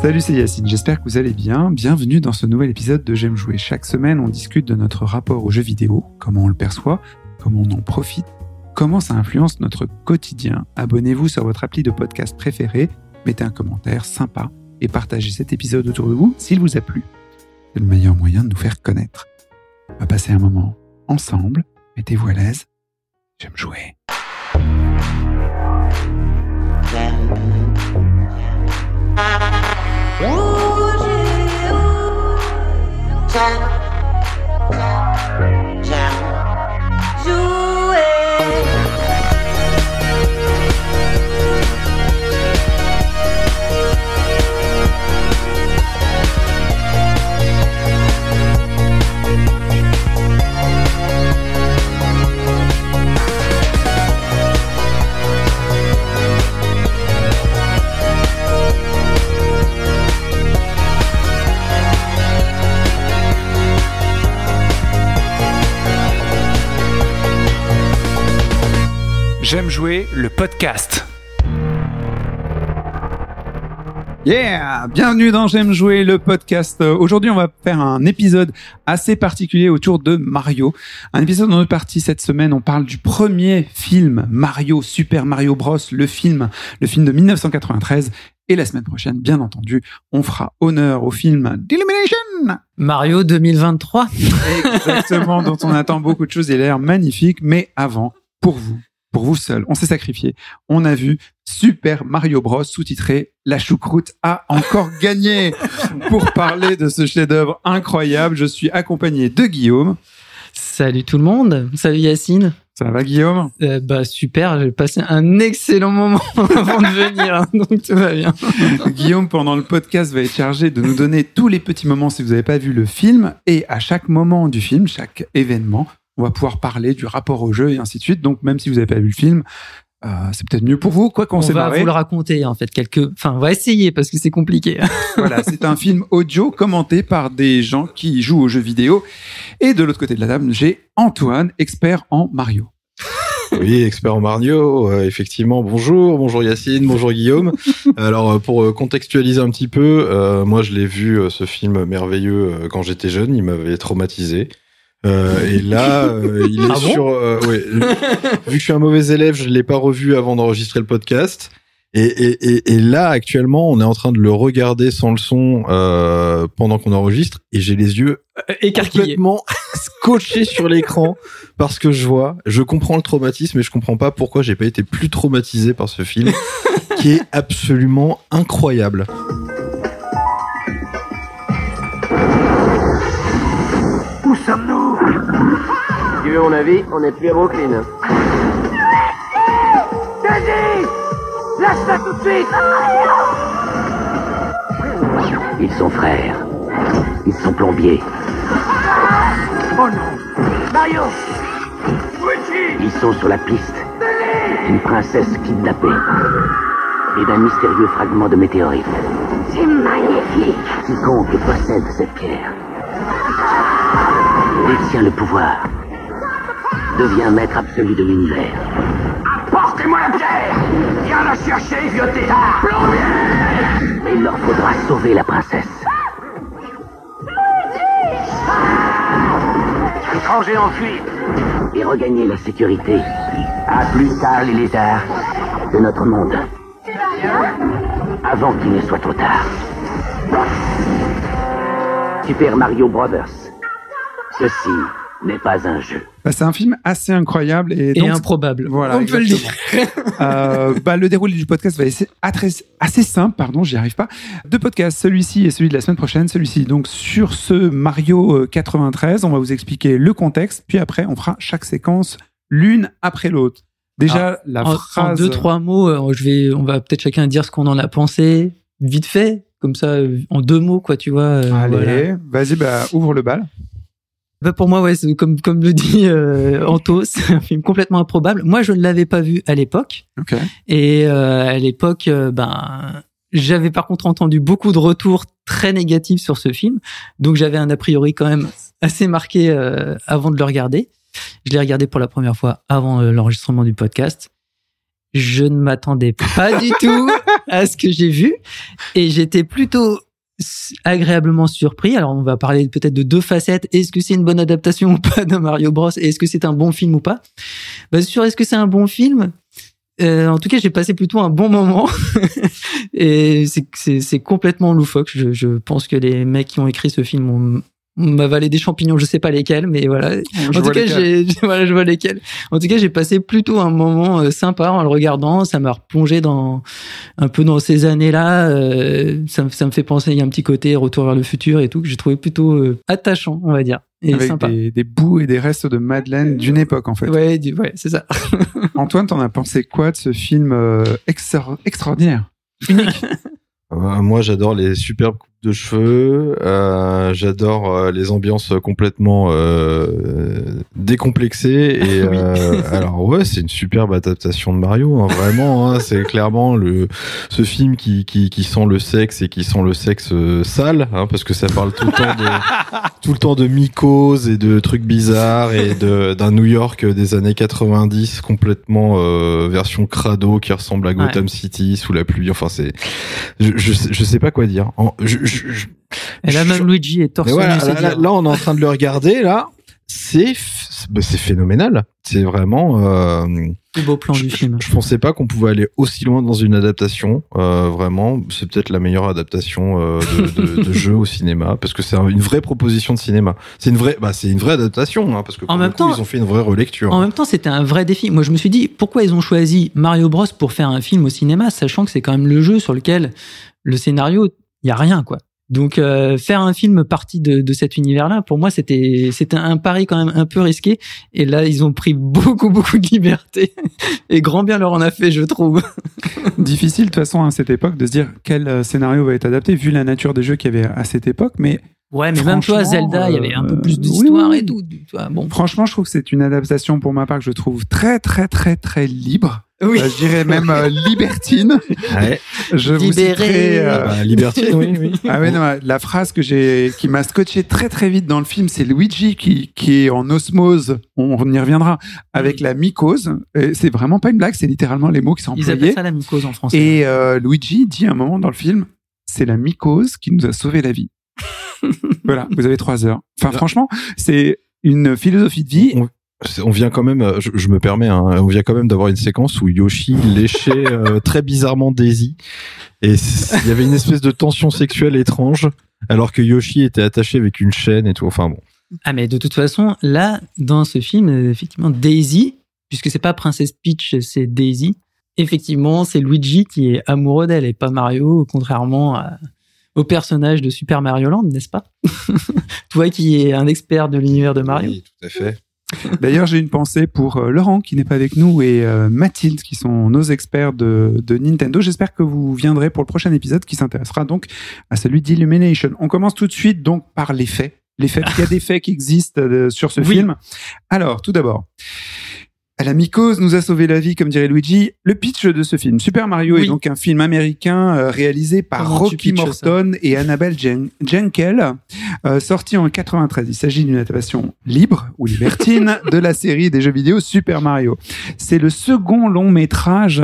Salut, c'est Yacine, j'espère que vous allez bien. Bienvenue dans ce nouvel épisode de J'aime jouer. Chaque semaine, on discute de notre rapport aux jeux vidéo, comment on le perçoit, comment on en profite, comment ça influence notre quotidien. Abonnez-vous sur votre appli de podcast préféré, mettez un commentaire sympa et partagez cet épisode autour de vous s'il vous a plu. C'est le meilleur moyen de nous faire connaître. On va passer un moment ensemble, mettez-vous à l'aise. J'aime jouer. Time. J'aime jouer le podcast. Yeah Bienvenue dans J'aime jouer le podcast. Aujourd'hui, on va faire un épisode assez particulier autour de Mario. Un épisode dans deux parties cette semaine. On parle du premier film Mario, Super Mario Bros, le film, le film de 1993. Et la semaine prochaine, bien entendu, on fera honneur au film d'Illumination Mario 2023. Exactement, dont on attend beaucoup de choses. Il a l'air magnifique. Mais avant, pour vous, pour vous seul, on s'est sacrifié. On a vu Super Mario Bros sous-titré La choucroute a encore gagné. pour parler de ce chef-d'œuvre incroyable, je suis accompagné de Guillaume. Salut tout le monde. Salut Yacine. Ça va Guillaume? Euh, Bah super, j'ai passé un excellent moment avant de venir, hein, donc tout va bien. Guillaume, pendant le podcast, va être chargé de nous donner tous les petits moments si vous n'avez pas vu le film. Et à chaque moment du film, chaque événement, on va pouvoir parler du rapport au jeu et ainsi de suite. Donc même si vous n'avez pas vu le film, euh, c'est peut-être mieux pour vous, quoi qu'on s'est marré. On va vous le raconter en fait quelques. Enfin, on va essayer parce que c'est compliqué. voilà, c'est un film audio commenté par des gens qui jouent aux jeux vidéo. Et de l'autre côté de la table, j'ai Antoine, expert en Mario. Oui, expert en Mario, euh, effectivement. Bonjour, bonjour Yacine, bonjour Guillaume. Alors euh, pour contextualiser un petit peu, moi je l'ai vu ce film merveilleux quand j'étais jeune, il m'avait traumatisé. Euh, et là, euh, il est Ah bon sur. euh, ouais, vu que je suis un mauvais élève, je l'ai pas revu avant d'enregistrer le podcast. Et, et, et, et là, actuellement, on est en train de le regarder sans le son euh, pendant qu'on enregistre, et j'ai les yeux Écarquillé. complètement scotchés sur l'écran parce que je vois. Je comprends le traumatisme, mais je comprends pas pourquoi j'ai pas été plus traumatisé par ce film, qui est absolument incroyable. Où sommes-nous Si tu veux mon avis, on n'est plus à Brooklyn. Daisy Lâche ça tout de suite Ils sont frères. Ils sont plombiers. Oh non Mario Luigi Ils sont sur la piste d'une princesse kidnappée et d'un mystérieux fragment de météorite. C'est magnifique Quiconque possède cette pierre détient le pouvoir, devient maître absolu de l'univers. Portez-moi la pierre Viens la chercher, vieux tétard Plombier Mais il leur faudra sauver la princesse. Étranger en fuite et regagner la sécurité. À plus tard, les lézards de notre monde. Avant qu'il ne soit trop tard. Super Mario Brothers. Ceci n'est pas un jeu. Bah, c'est un film assez incroyable et, Et donc, improbable. Voilà, on peut le dire. Euh, bah, le déroulé du podcast va être assez, assez simple, pardon, j'y arrive pas. Deux podcasts, celui-ci et celui de la semaine prochaine. Celui-ci, donc, sur ce Mario euh, 93, on va vous expliquer le contexte, puis après, on fera chaque séquence l'une après l'autre. Déjà, la En, en phrase. deux trois mots, euh, je vais, on va peut-être chacun dire ce qu'on en a pensé vite fait, comme ça, euh, en deux mots, quoi, tu vois. euh, Allez, voilà. vas-y, bah, ouvre le bal. Bah, pour moi, ouais, comme comme le dit euh, Anto, c'est un film complètement improbable. Moi, je ne l'avais pas vu à l'époque, Ok. et euh, à l'époque, euh, ben, j'avais par contre entendu beaucoup de retours très négatifs sur ce film, donc j'avais un a priori quand même assez marqué euh, avant de le regarder. Je l'ai regardé pour la première fois avant euh, l'enregistrement du podcast. Je ne m'attendais pas du tout à ce que j'ai vu et j'étais plutôt agréablement surpris. Alors on va parler peut-être de deux facettes. Est-ce que c'est une bonne adaptation ou pas de Mario Bros? Et est-ce que c'est un bon film ou pas? Bah, Sur est-ce que c'est un bon film euh, en tout cas, j'ai passé plutôt un bon moment et c'est- complètement loufoque. Je, je pense que les mecs qui ont écrit ce film ont ont avalé des champignons, je sais pas lesquels, mais voilà. Je en tout cas, j'ai voilà, je vois lesquels. En tout cas, j'ai passé plutôt un moment euh, sympa en le regardant. Ça m'a replongé dans un peu dans ces années-là. Euh, ça, me- ça me fait penser, il y a un petit côté retour vers le futur et tout que j'ai trouvé plutôt euh, attachant, on va dire, et Avec sympa. des, des bouts et des restes de Madeleine d'une époque, en fait. Ouais, du- ouais, c'est ça. Antoine, t'en as pensé quoi de ce film euh, extra- extraordinaire? Moi, j'adore les superbes de cheveux. euh, j'adore euh, les ambiances complètement euh, décomplexées. Et Oui. euh, alors ouais, c'est une superbe adaptation de Mario. hein, vraiment, hein, c'est clairement le ce film qui, qui qui sent le sexe et qui sent le sexe euh, sale, hein, parce que ça parle tout le temps de tout le temps de mycoses et de trucs bizarres et de d'un New York des années 90 complètement euh, version crado qui ressemble à Gotham City sous la pluie. Enfin, c'est je, je, sais- je sais pas quoi dire. En- je- je- je- Et là, je- même Luigi est torse voilà, là, là, là, on est en train de le regarder là. C'est bah, c'est phénoménal. C'est vraiment. Euh, plus beau plan je, du film. je- pensais pas qu'on pouvait aller aussi loin dans une adaptation. Euh, vraiment, c'est peut-être la meilleure adaptation euh, de, de, de jeu au cinéma parce que c'est un- une vraie proposition de cinéma. C'est une vraie, bah c'est une vraie adaptation hein, parce que pour En le même coup, temps- ils ont fait une vraie relecture. En même temps, c'était un vrai défi. Moi, je me suis dit, pourquoi ils ont choisi Mario Bros pour faire un film au cinéma, sachant que c'est quand même le jeu sur lequel le scénario, il y a rien, quoi. Donc, euh, faire un film parti de, de cet univers-là, pour moi, c'était c'était un pari quand même un peu risqué. Et là, ils ont pris beaucoup, beaucoup de liberté. Et grand bien leur en a fait, je trouve. Difficile de toute façon à cette époque de se dire quel euh, scénario va être adapté vu la nature des jeux qu'il y avait à cette époque. Mais Ouais, mais même toi, Franchement, Zelda, il y avait un peu euh, plus oui, d'histoire oui, et tout. Tu vois, bon. franchement, je trouve que c'est une adaptation pour ma part que je trouve très très très très libre. Oui. Euh, je dirais même euh, libertine. Ouais. Je vous citerai, euh, Bah, Liberty, oui, oui. Ah ouais, non, la phrase que j'ai, qui m'a scotché très très vite dans le film, c'est Luigi qui, qui est en osmose, on, on y reviendra, avec la mycose. C'est vraiment pas une blague, c'est littéralement les mots qui sont Ils appellent employés. ça la mycose en français. Et euh, Luigi dit à un moment dans le film, c'est la mycose qui nous a sauvé la vie. voilà, vous avez trois heures. Enfin, franchement, c'est une philosophie de vie. On, vient quand même, euh, je, je me permets, hein, on vient quand même d'avoir une séquence où Yoshi léchait euh, très bizarrement Daisy. Et il y avait une espèce de tension sexuelle étrange, alors que Yoshi était attaché avec une chaîne et tout. Enfin bon. Ah mais de toute façon, là, dans ce film, euh, effectivement, Daisy, puisque c'est pas Princess Peach, c'est Daisy, effectivement, c'est Luigi qui est amoureux d'elle et pas Mario, contrairement à- au personnage de Super Mario Land, n'est-ce pas Toi qui es un expert de l'univers de Mario. Oui, tout à fait. D'ailleurs, j'ai une pensée pour euh, Laurent qui n'est pas avec nous et euh, Mathilde qui sont nos experts de, de Nintendo. J'espère que vous viendrez pour le prochain épisode qui s'intéressera donc à celui d'Illumination. On commence tout de suite donc par les faits. Les faits, il y a des faits qui existent euh, sur ce Oui. film. Alors, tout d'abord, la mycose nous a sauvé la vie, comme dirait Luigi. Le pitch de ce film, Super Mario Oui. est donc un film américain euh, réalisé par Comment Rocky Morton et Annabelle Jen- Jenkel, euh, sorti en 93. Il s'agit d'une adaptation libre ou libertine de la série des jeux vidéo Super Mario. C'est le second long métrage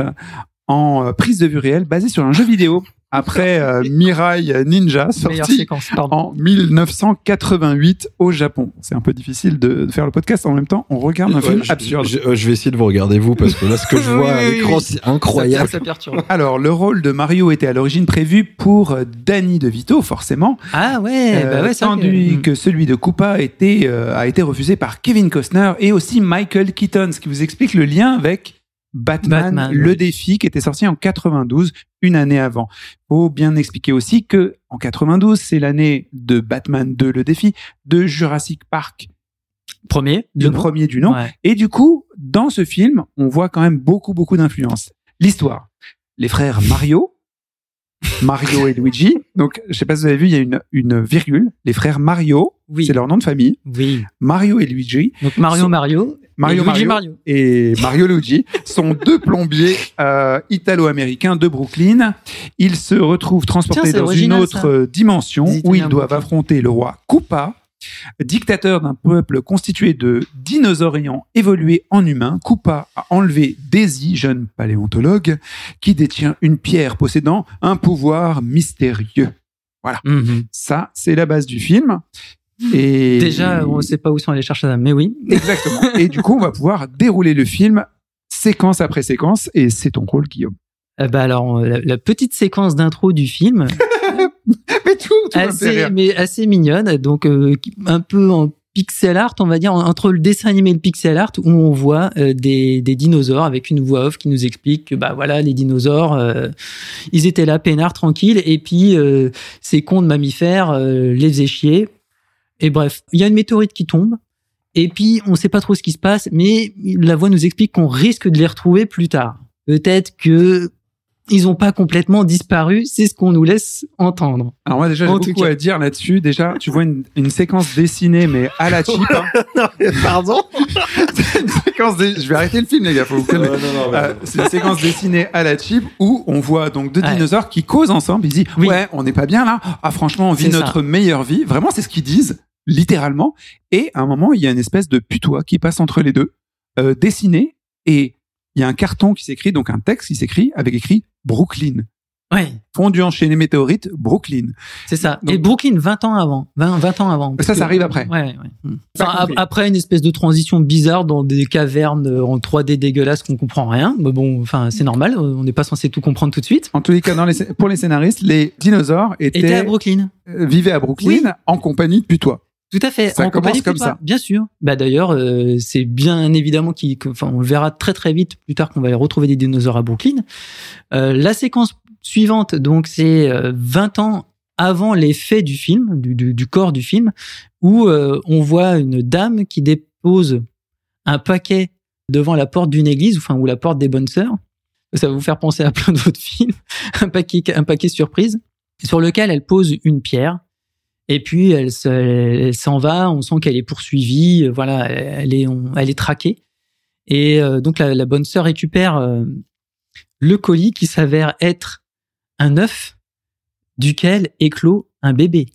en euh, prise de vue réelle basé sur un jeu vidéo après euh, Mirai Ninja sorti en 1988 au Japon. C'est un peu difficile de de faire le podcast en même temps. On regarde un Ouais, film je, absurde. je- euh, je vais essayer de vous regarder vous parce que là, ce que je vois à l'écran, c'est Ça, incroyable. ça perturbe. Alors, le rôle de Mario était à l'origine prévu pour euh, Danny DeVito, forcément. Ah ouais, bah Euh, ouais, c'est vrai tandis que- que celui de Koopa a été, euh, a été refusé par Kevin Costner et aussi Michael Keaton, ce qui vous explique le lien avec Batman, Batman, le oui. défi, qui était sorti en 92, une année avant. Faut bien expliquer aussi que en 92, c'est l'année de Batman 2, le défi, de Jurassic Park, Premier, le nom. premier du nom. Ouais. Et du coup, dans ce film, on voit quand même beaucoup, beaucoup d'influence. L'histoire. Les frères Mario, Mario et Luigi. Donc, je sais pas si vous avez vu, il y a une, une virgule. Les frères Mario, Oui. c'est leur nom de famille. Oui. Mario et Luigi. Donc Mario, Mario. Mario, Mario. Et Mario Luigi sont deux plombiers euh, italo-américains de Brooklyn. Ils se retrouvent transportés Tiens, dans original, une autre ça. euh, dimension où ils doivent affronter le roi Koopa Dictateur d'un peuple constitué de dinosaures ayant évolué en humains, Koopa a enlevé Daisy, jeune paléontologue, qui détient une pierre possédant un pouvoir mystérieux. Mhm. Ça, c'est la base du film. Et Déjà, on ne sait pas où sont allés chercher ça, mais oui. Exactement. Et du coup, on va pouvoir dérouler le film séquence après séquence, et c'est ton rôle, Guillaume. Euh, bah alors, la, la petite séquence d'intro du film, Mais tout, tout assez, mais assez mignonne, donc euh, un peu en pixel art, on va dire, entre le dessin animé et le pixel art, où on voit euh, des, des dinosaures avec une voix off qui nous explique que bah voilà, les dinosaures, euh, ils étaient là peinards, tranquilles, et puis euh, ces cons de mammifères les faisaient chier. Et bref, il y a une météorite qui tombe. Et puis, on sait pas trop ce qui se passe, mais la voix nous explique qu'on risque de les retrouver plus tard. Peut-être que ils ont pas complètement disparu, c'est ce qu'on nous laisse entendre. Alors moi déjà j'ai beaucoup cas. à dire là-dessus. Déjà, tu vois une, une séquence dessinée mais à la cheap. hein. Pardon C'est une séquence dé- Je vais arrêter le film les gars, faut vous calmer. Euh, c'est une séquence dessinée à la cheap où on voit donc deux Ouais. dinosaures qui causent ensemble. Ils disent Oui. ouais, on n'est pas bien là. Ah franchement, on vit ça. notre meilleure vie. Vraiment, c'est ce qu'ils disent littéralement. Et à un moment, il y a une espèce de putois qui passe entre les deux, euh, dessiné, et il y a un carton qui s'écrit, donc un texte qui s'écrit avec écrit Brooklyn. Ouais, Fondu enchaîné météorite, Brooklyn. c'est ça. Donc- et Brooklyn 20 ans avant, 20, 20 ans avant. Ça, ça arrive après. Ouais, ouais. Mm. Enfin, compris. après une espèce de transition bizarre dans des cavernes euh, en 3D dégueulasses qu'on comprend rien. Mais bon, enfin, c'est normal. euh, On n'est pas censé tout comprendre tout de suite. En tous les cas, dans les, scé- pour les scénaristes, les dinosaures étaient, à Brooklyn. euh, vivaient à Brooklyn Oui. en compagnie de putois. Tout à fait. Ça en commence comme ça. Bien sûr. Bah d'ailleurs, euh, c'est bien évidemment qu'il, que- enfin, on le verra très très vite plus tard qu'on va aller retrouver des dinosaures à Brooklyn. Euh, la séquence suivante, donc, c'est euh, 20 ans avant les faits du film, du, du, du corps du film, où euh, on voit une dame qui dépose un paquet devant la porte d'une église, enfin, ou la porte des bonnes sœurs. Ça va vous faire penser à plein d'autres films. un paquet, un paquet surprise, sur lequel elle pose une pierre. Et puis elle se- elle s'en va, on sent qu'elle est poursuivie, euh, voilà, elle est, on- elle est traquée. Et euh, donc la, la bonne sœur récupère euh, le colis qui s'avère être un œuf duquel éclot un bébé.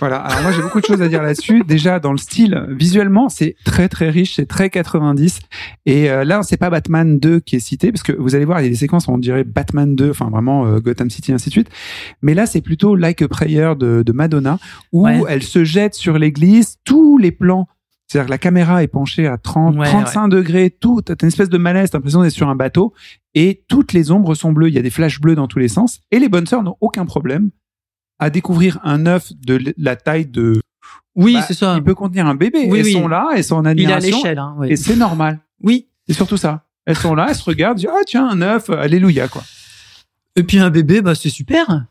Voilà. Alors moi, j'ai beaucoup de choses à dire là-dessus. Déjà, dans le style, visuellement, c'est très très riche, c'est très 90. Et euh, là, c'est pas Batman 2 qui est cité, parce que vous allez voir, il y a des séquences où on dirait Batman 2, enfin vraiment euh, Gotham City, ainsi de suite. Mais là, c'est plutôt Like a Prayer de, de Madonna, où Ouais. elle se jette sur l'église, tous les plans. C'est-à-dire que la caméra est penchée à 30, Ouais, 35 degrés, tout, t'as une espèce de malaise, t'as l'impression d'être sur un bateau, et toutes les ombres sont bleues, il y a des flashs bleus dans tous les sens, et les bonnes sœurs n'ont aucun problème à découvrir un œuf de la taille de... Oui, Bah, c'est ça. Il peut contenir un bébé. Oui, elles oui. sont là, elles sont en Il est à admiration, l'échelle. Hein, ouais. et c'est normal. Oui. C'est surtout ça. Elles sont là, elles se regardent, disent, ah tiens, un œuf, alléluia, quoi. Et puis un bébé, bah c'est super.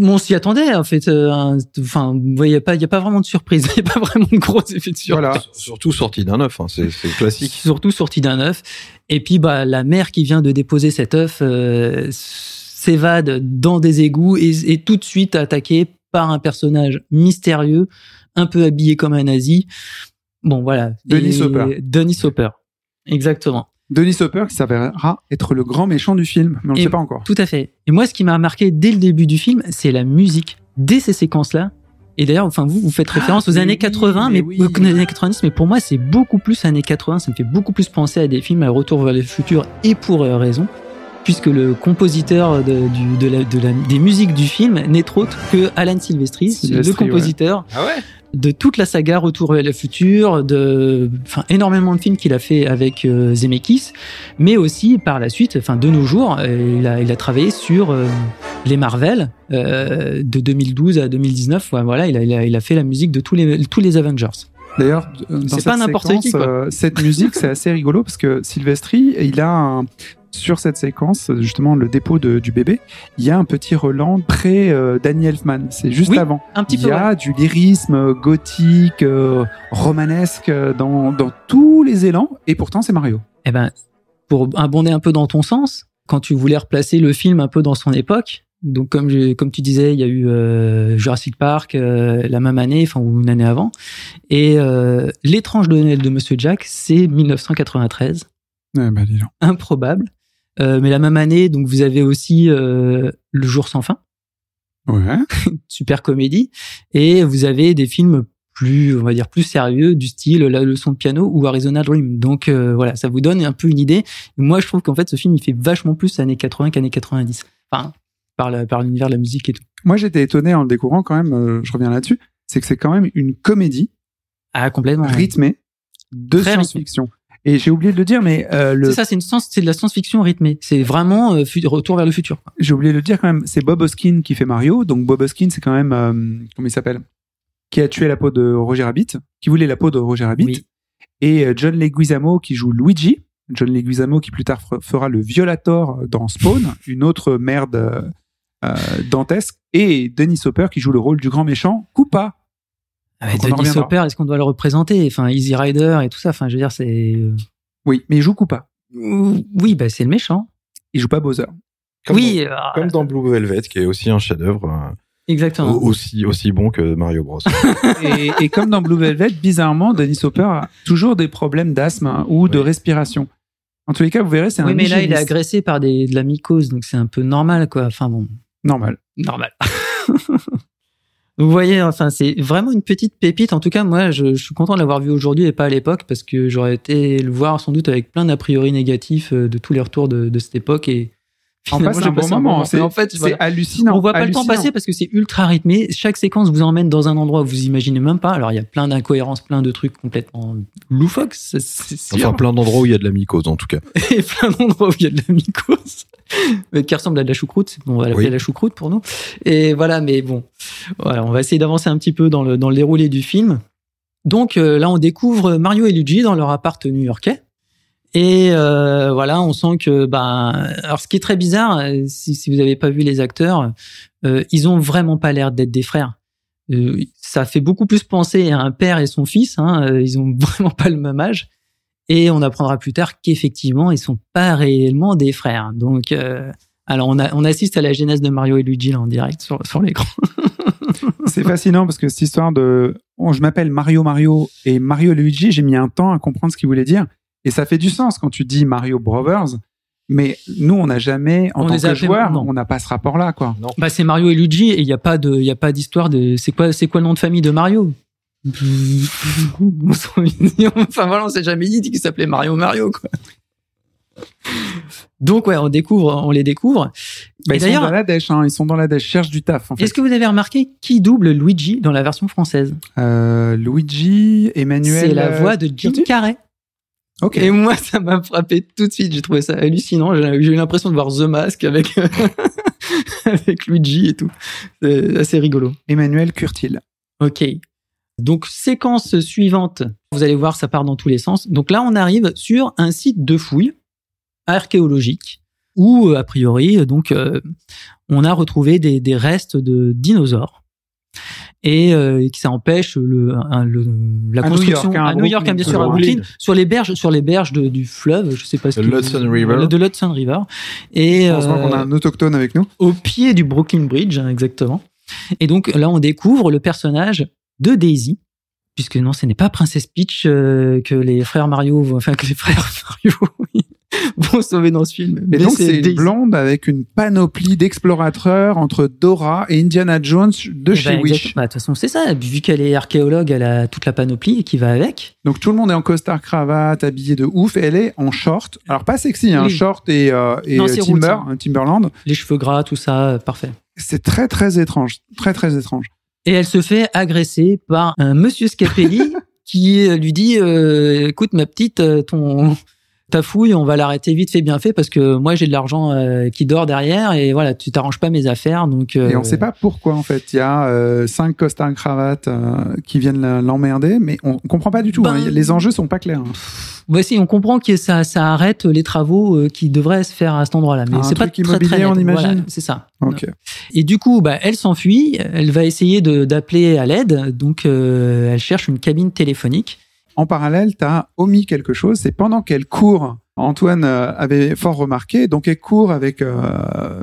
On s'y attendait en fait. euh, Enfin, il n'y a pas, il y a pas vraiment de surprise. Il n'y a pas vraiment de gros effets de surprise. Voilà. Surtout sorti d'un œuf, hein, c'est c'est classique. surtout sorti d'un œuf. Et puis bah la mère qui vient de déposer cet œuf euh, s'évade dans des égouts et est tout de suite attaquée par un personnage mystérieux, un peu habillé comme un nazi. Bon voilà. Denis Hopper. Denis Hopper. Exactement. Denis Hopper qui s'avérera être le grand méchant du film, mais on ne sait pas encore. Tout à fait. Et moi, ce qui m'a marqué dès le début du film, c'est la musique. Dès ces séquences-là. Et d'ailleurs, enfin, vous, vous faites référence aux années oui, 80, mais mais, oui. aux années 90, mais pour moi, c'est beaucoup plus années 80. Ça me fait beaucoup plus penser à des films à Retour vers le futur et pour euh, raison. Puisque le compositeur de, du- de la- de la- des musiques du film n'est autre que Alan Silvestri, le compositeur Ah ouais de toute la saga Retour vers le futur, de, enfin, énormément de films qu'il a fait avec euh, Zemeckis, mais aussi par la suite, enfin, de nos jours, euh, il, a, il a travaillé sur euh, les Marvel euh, de 2012 à 2019. Ouais, voilà, il a, il, a, il a fait la musique de tous les, tous les Avengers. D'ailleurs, euh, dans C'est cette pas n'importe séquence, qui, quoi. euh, cette musique, c'est assez rigolo parce que Sylvestri, il a un- sur cette séquence, justement le dépôt de- du bébé, il y a un petit relan près euh, Danny Elfman. C'est juste Oui, avant. Un petit il peu. y a du lyrisme gothique, euh, romanesque euh, dans, dans tous les élans, et pourtant c'est Mario. Eh ben, pour abonder un peu dans ton sens, quand tu voulais replacer le film un peu dans son époque, donc comme je, comme tu disais, il y a eu euh, Jurassic Park euh, la même année, enfin ou une année avant, et euh, l'étrange Noël de Monsieur Jack, c'est 1993, Eh ben, dis donc. improbable. Euh, mais la même année, donc vous avez aussi euh, Le Jour sans fin Ouais. super comédie. Et vous avez des films plus, on va dire, plus sérieux, du style La leçon de piano ou Arizona Dream. Donc euh, voilà, ça vous donne un peu une idée. Moi, je trouve qu'en fait, ce film, il fait vachement plus années 80 qu'années 90. Enfin, par l'univers de la musique et tout. Moi, j'étais étonné en le découvrant quand même, euh, je reviens là-dessus, c'est que c'est quand même une comédie Ah, complètement. ouais. rythmée de science-fiction. Et j'ai oublié de le dire, mais euh, le, C'est ça, c'est une science, c'est de la science-fiction rythmée. C'est vraiment euh, retour vers le futur. j'ai oublié de le dire quand même, c'est Bob Hoskin qui fait Mario. Donc Bob Hoskin, c'est quand même, euh, comment il s'appelle? Qui a tué la peau de Roger Rabbit, qui voulait la peau de Roger Rabbit. Oui. Et John Leguizamo qui joue Luigi. John Leguizamo qui plus tard fer- fera le Violator dans Spawn, une autre merde dantesque. Et Dennis Hopper qui joue le rôle du grand méchant Koopa. Ah, Denis. Hopper, est-ce qu'on doit le représenter? Enfin, Easy Rider et tout ça. Enfin, je veux dire, c'est euh, Oui, mais il joue Koopa. oui, bah c'est le méchant. Il joue pas Bowser. Comme oui, dans- euh, Comme dans Blue Velvet, qui est aussi un chef-d'œuvre euh, exactement. au- aussi aussi bon que Mario Bros. et, et comme dans Blue Velvet, bizarrement, Dennis Hopper a toujours des problèmes d'asthme hein, ou de Oui. respiration. En tous les cas, vous verrez, c'est un Oui, mais là, il est agressé par des, de la mycose, donc c'est un peu normal, quoi. Enfin bon, normal. normal. Vous voyez, enfin, c'est vraiment une petite pépite. En tout cas, moi, je, je suis content de l'avoir vu aujourd'hui et pas à l'époque, parce que j'aurais été le voir sans doute avec plein d'a priori négatifs euh, de tous les retours de, de cette époque. Et finalement, passe j'ai un bon moment. C'est en fait, voilà. hallucinant. on voit pas le temps passer parce que c'est ultra rythmé. Chaque séquence vous emmène dans un endroit où vous imaginez même pas. Alors, il y a plein d'incohérences, plein de trucs complètement loufoques. Enfin, plein d'endroits où il y a de la mycose, en tout cas. et plein d'endroits où il y a de la mycose, qui ressemble à de la choucroute. On va l'appeler Oui. la choucroute pour nous. Et voilà, mais bon, voilà, on va essayer d'avancer un petit peu dans le, dans le déroulé du film. Donc euh, là, on découvre Mario et Luigi dans leur appart new-yorkais. Et euh, voilà, on sent que, ben, alors ce qui est très bizarre, euh, si, si vous n'avez pas vu les acteurs, euh, ils ont vraiment pas l'air d'être des frères. Euh, ça fait beaucoup plus penser à un père et son fils. Hein, euh, ils ont vraiment pas le même âge. Et on apprendra plus tard qu'effectivement, ils sont pas réellement des frères. Donc, euh, alors on, a, on assiste à la genèse de Mario et Luigi là en direct sur, sur l'écran. C'est fascinant parce que cette histoire de oh, je m'appelle Mario Mario et Mario Luigi, j'ai mis un temps à comprendre ce qu'il voulait dire. Et ça fait du sens quand tu dis Mario Brothers. Mais nous, on n'a jamais, en On tant que non. on n'a pas ce rapport-là, quoi. Bah c'est Mario et Luigi et il y a pas de, il y a pas d'histoire de, c'est quoi, c'est quoi le nom de famille de Mario? Enfin voilà, on s'est jamais dit qu'il s'appelait Mario Mario quoi. Donc ouais, on découvre, on les découvre. Bah, Et ils sont dans la dèche, hein. Ils sont dans la dèche, cherchent du taf, en fait. Est-ce que vous avez remarqué qui double Luigi dans la version française? Euh, Luigi, Emmanuel. C'est la euh, voix de Jim Carrey. Ok. Et moi, ça m'a frappé tout de suite. J'ai trouvé ça hallucinant. J'ai j'ai eu l'impression de voir The Mask avec avec Luigi et tout. C'est assez rigolo. Emmanuel Curtil. Ok. Donc séquence suivante. Vous allez voir, ça part dans tous les sens. Donc là, on arrive sur un site de fouilles archéologique où, a priori, donc euh, on a retrouvé des, des restes de dinosaures. Et euh, que ça empêche le, un- le- la À New construction York, hein, à à New York, hein, bien sûr, à Brooklyn. Sur les berges, sur les berges de- du fleuve, je sais pas ce De que- l'Hudson River. De l'Hudson River. Et Heureusement euh, qu'on a un autochtone avec nous. au pied du Brooklyn Bridge, hein, exactement. Et donc là, on découvre le personnage de Daisy, puisque non, ce n'est pas Princess Peach euh, que les frères Mario, vont- enfin que les frères Mario vont sauver dans ce film. Mais donc, c'est une blonde avec une panoplie d'explorateurs entre Dora et Indiana Jones de Eh ben, chez exact- Wish. bah, De toute façon, c'est ça. Vu qu'elle est archéologue, elle a toute la panoplie qui va avec. Donc tout le monde est en costard cravate, habillé de ouf, et elle est en short. Alors pas sexy, hein, Oui. short et, euh, et Non, c'est Timber, roots, hein. un Timberland. Les cheveux gras, tout ça, euh, parfait. C'est très très étrange, très très étrange. Et elle se fait agresser par un monsieur Scapelli qui lui dit euh, écoute ma petite euh, ton ta fouille on va l'arrêter vite fait bien fait parce que moi j'ai de l'argent euh, qui dort derrière et voilà tu t'arranges pas mes affaires donc euh, Et on sait pas pourquoi en fait. Il y a euh, cinq costards cravates euh, qui viennent l'emmerder, mais on comprend pas du tout. Ben- hein. Les enjeux sont pas clairs. hein. voici on comprend que ça ça arrête les travaux euh, qui devraient se faire à cet endroit là mais Un c'est pas truc très, très immobilier, net. on imagine Voilà, c'est ça Ok. et du coup bah elle s'enfuit elle va essayer de d'appeler à l'aide donc euh, elle cherche une cabine téléphonique En parallèle, tu as omis quelque chose. C'est pendant qu'elle court, Antoine euh, avait fort remarqué, donc elle court avec euh,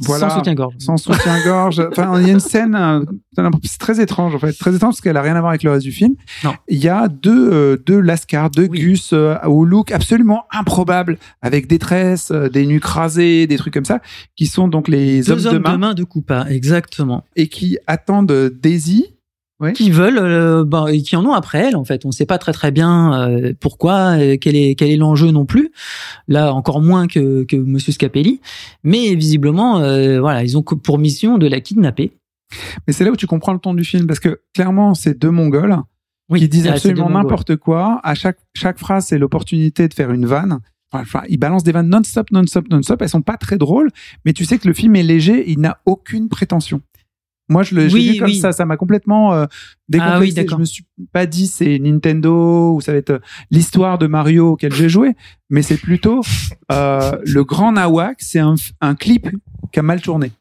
Voilà. Sans soutien-gorge. sans soutien-gorge. Enfin, il y a une scène, euh, c'est très étrange en fait, très étrange parce qu'elle a rien à voir avec le reste du film. Non. Il y a deux, euh, deux lascars, deux Oui. gus euh, au look absolument improbable, avec des tresses, euh, des nuques rasées, des trucs comme ça, qui sont donc les Deux hommes, de main de Koopa, exactement. et qui attendent euh, Qui veulent, euh, ben, et qui en ont après elle, en fait. On sait pas très très bien euh, pourquoi, euh, quel est quel est l'enjeu non plus. Là, encore moins que que Monsieur Scapelli, mais visiblement, voilà, ils ont pour mission de la kidnapper. Mais c'est là où tu comprends le ton du film parce que clairement, c'est deux Mongols Oui, qui disent ah, c'est absolument n'importe quoi. À chaque, chaque phrase, c'est l'opportunité de faire une vanne. Enfin, ils balancent des vannes non-stop, non-stop, non-stop. Elles sont pas très drôles, mais tu sais que le film est léger, il n'a aucune prétention. Moi, je l'ai Oui, vu comme oui. ça, ça m'a complètement euh, décomplexé. Ah oui, d'accord. je me suis pas dit c'est Nintendo ou ça va être euh, l'histoire de Mario auquel j'ai joué, mais c'est plutôt euh, le grand Nawak, c'est un, un clip qui a mal tourné.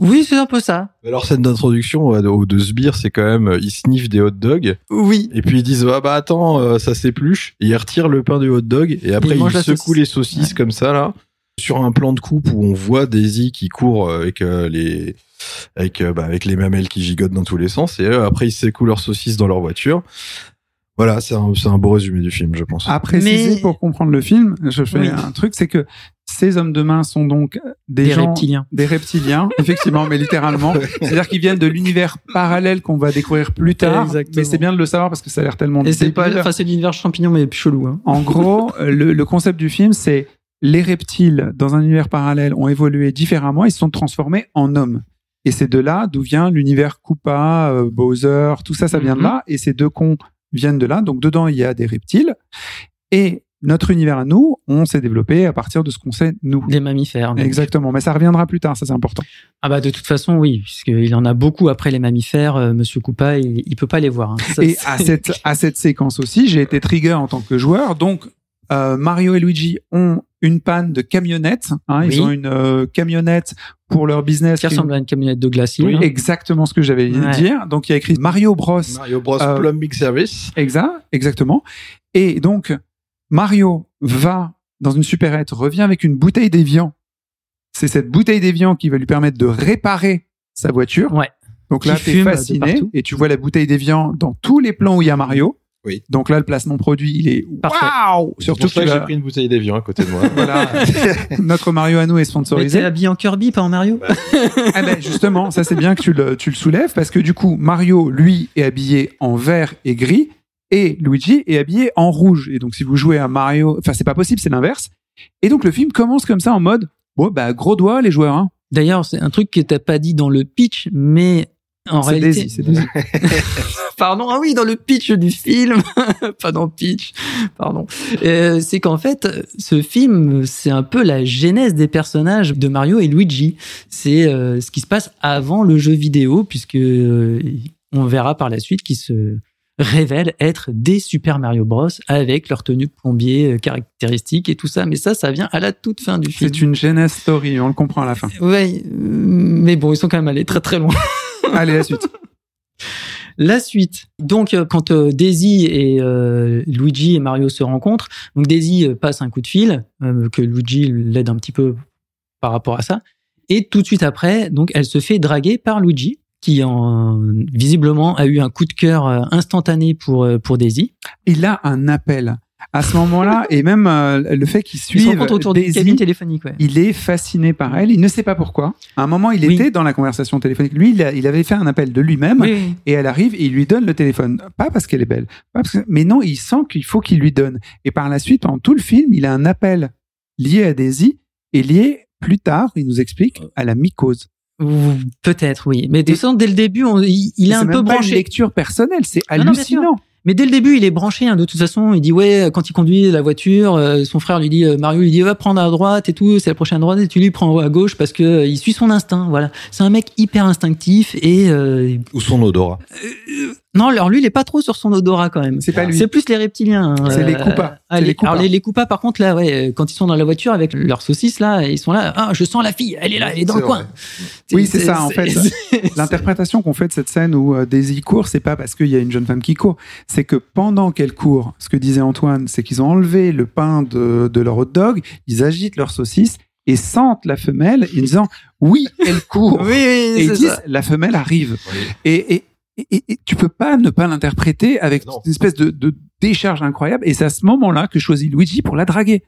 Oui, c'est un peu ça. Alors, scène d'introduction euh, au de Sbire, c'est quand même, euh, ils sniffent des hot dogs. Oui. Et puis ils disent, ah bah attends, euh, ça s'épluche. Et ils retirent le pain du hot dog. Et après, Ils secouent saucisse. les saucisses comme ça, là. Sur un plan de coupe où on voit Daisy qui court avec euh, les, avec, euh, bah, avec les mamelles qui gigotent dans tous les sens. Et euh, après, ils secouent leurs saucisses dans leur voiture. Voilà, c'est un, beau résumé du film, je pense. À préciser Mais- pour comprendre le film, je fais Oui. un truc, c'est que ces hommes de main sont donc des, Des gens, reptiliens. des reptiliens, effectivement, mais littéralement. C'est-à-dire qu'ils viennent de l'univers parallèle qu'on va découvrir plus tard. Exactement. Mais c'est bien de le savoir parce que ça a l'air tellement Et c'est pas, enfin, c'est l'univers champignon, mais plus chelou. Hein. En gros, le, le concept du film, c'est les reptiles dans un univers parallèle ont évolué différemment, ils se sont transformés en hommes. Et c'est de là d'où vient l'univers Koopa, euh, Bowser, tout ça, ça vient de Mhm. là. Et ces deux cons viennent de là. Donc dedans, il y a des reptiles. Et notre univers à nous, on s'est développé à partir de ce qu'on sait nous. Des mammifères. donc. Exactement. Mais ça reviendra plus tard, ça c'est important. Ah bah de toute façon oui, puisqu'il en a beaucoup après les mammifères. euh, Monsieur Koopa, il, il peut pas les voir. hein. Ça, Et à cette, à cette séquence aussi, j'ai été trigger en tant que joueur. Donc, euh, Mario et Luigi ont une panne de camionnette. Hein, Ils ont une euh, camionnette pour leur business. qui ressemble à une camionnette de glacier. Oui, hein. exactement ce que j'avais Ouais. dire. Donc, il y a écrit Mario Bros. Mario Bros. Euh, Plumbing Service. Exact, exactement. Et donc, Mario va dans une supérette, revient avec une bouteille d'évian. C'est cette bouteille d'évian qui va lui permettre de réparer sa voiture. Ouais. Donc là, t'es fasciné et tu vois la bouteille d'évian dans tous les plans où il y a Mario. Oui. Donc là, le placement produit, il est Parfait. waouh. Surtout que que j'ai pris une bouteille d'évian à côté de moi. voilà, notre Mario à nous est Mais sponsorisé. t'es habillé en Kirby, pas en Mario. Ah ben justement, ça c'est bien que tu le, tu le soulèves parce que du coup, Mario, lui, est habillé en vert et gris et Luigi est habillé en rouge. Et donc, si vous jouez à Mario, enfin, c'est pas possible, c'est l'inverse. Et donc, le film commence comme ça en mode, bon, bah, gros doigt, les joueurs, hein. D'ailleurs, c'est un truc que t'as pas dit dans le pitch, mais en C'est réalité. Daisy, c'est Daisy. Pardon, ah oui, dans le pitch du film, pas dans le pitch, pardon. Euh, c'est qu'en fait, ce film, c'est un peu la genèse des personnages de Mario et Luigi. C'est euh, ce qui se passe avant le jeu vidéo, puisque euh, on verra par la suite qu'ils se révèlent être des Super Mario Bros avec leur tenue de plombier euh, caractéristique et tout ça. Mais ça, ça vient à la toute fin du film. C'est une genèse story, on le comprend à la fin. Ouais, euh, mais bon, ils sont quand même allés très très loin. Allez, la suite. La suite. Donc, euh, quand euh, Daisy et euh, Luigi et Mario se rencontrent, donc Daisy euh, passe un coup de fil, que Luigi l'aide un petit peu par rapport à ça. Et tout de suite après, donc, elle se fait draguer par Luigi, qui en, visiblement a eu un coup de cœur instantané pour, pour Daisy. Il a un appel. À ce moment-là, et même euh, le fait qu'il Ils se suive rencontrent autour des cabines téléphoniques. Ouais. il est fasciné par elle. Il ne sait pas pourquoi. À un moment, il Oui. était dans la conversation téléphonique. Lui, il, a- il avait fait un appel de lui-même. Oui. Et elle arrive et il lui donne le téléphone. Pas parce qu'elle est belle. Pas parce que- mais non, il sent qu'il faut qu'il lui donne. Et par la suite, pendant tout le film, il a un appel lié à Daisy et lié plus tard, il nous explique, à la mycose. Peut-être, oui. Mais de toute façon, dès le début, on- il, il est C'est un peu pas une branché. lecture personnelle, c'est Non, non, bien hallucinant. Mais dès le début, il est branché. hein, de toute façon, il dit ouais quand il conduit la voiture, euh, son frère lui dit euh, Mario lui dit va prendre à droite et tout, c'est la prochaine droite et tu lui prends à gauche parce que euh, il suit son instinct. Voilà, c'est un mec hyper instinctif et euh, Ou son odorat. Non, alors lui il est pas trop sur son odorat quand même. C'est pas lui. C'est plus les reptiliens. hein. C'est les Koopas. ah, C'est les, les Koopas. alors les, les Koopas, par contre là, ouais, euh, quand ils sont dans la voiture avec leurs saucisses là, ils sont là. Ah, je sens la fille, elle est là, elle est dans le coin. Oui, c'est ça, en fait. L'interprétation qu'on fait de cette scène où euh, Daisy court, c'est pas parce qu'il y a une jeune femme qui court, c'est que pendant qu'elle court, ce que disait Antoine, c'est qu'ils ont enlevé le pain de, de leur hot dog, ils agitent leur saucisse et sentent la femelle en disant oui, elle court. Oui, oui, et ils c'est disent ça. la femelle arrive. Oui. Et, et, et, et tu peux pas ne pas l'interpréter avec Non. une espèce de, de décharge incroyable. Et c'est à ce moment-là que choisit Luigi pour la draguer.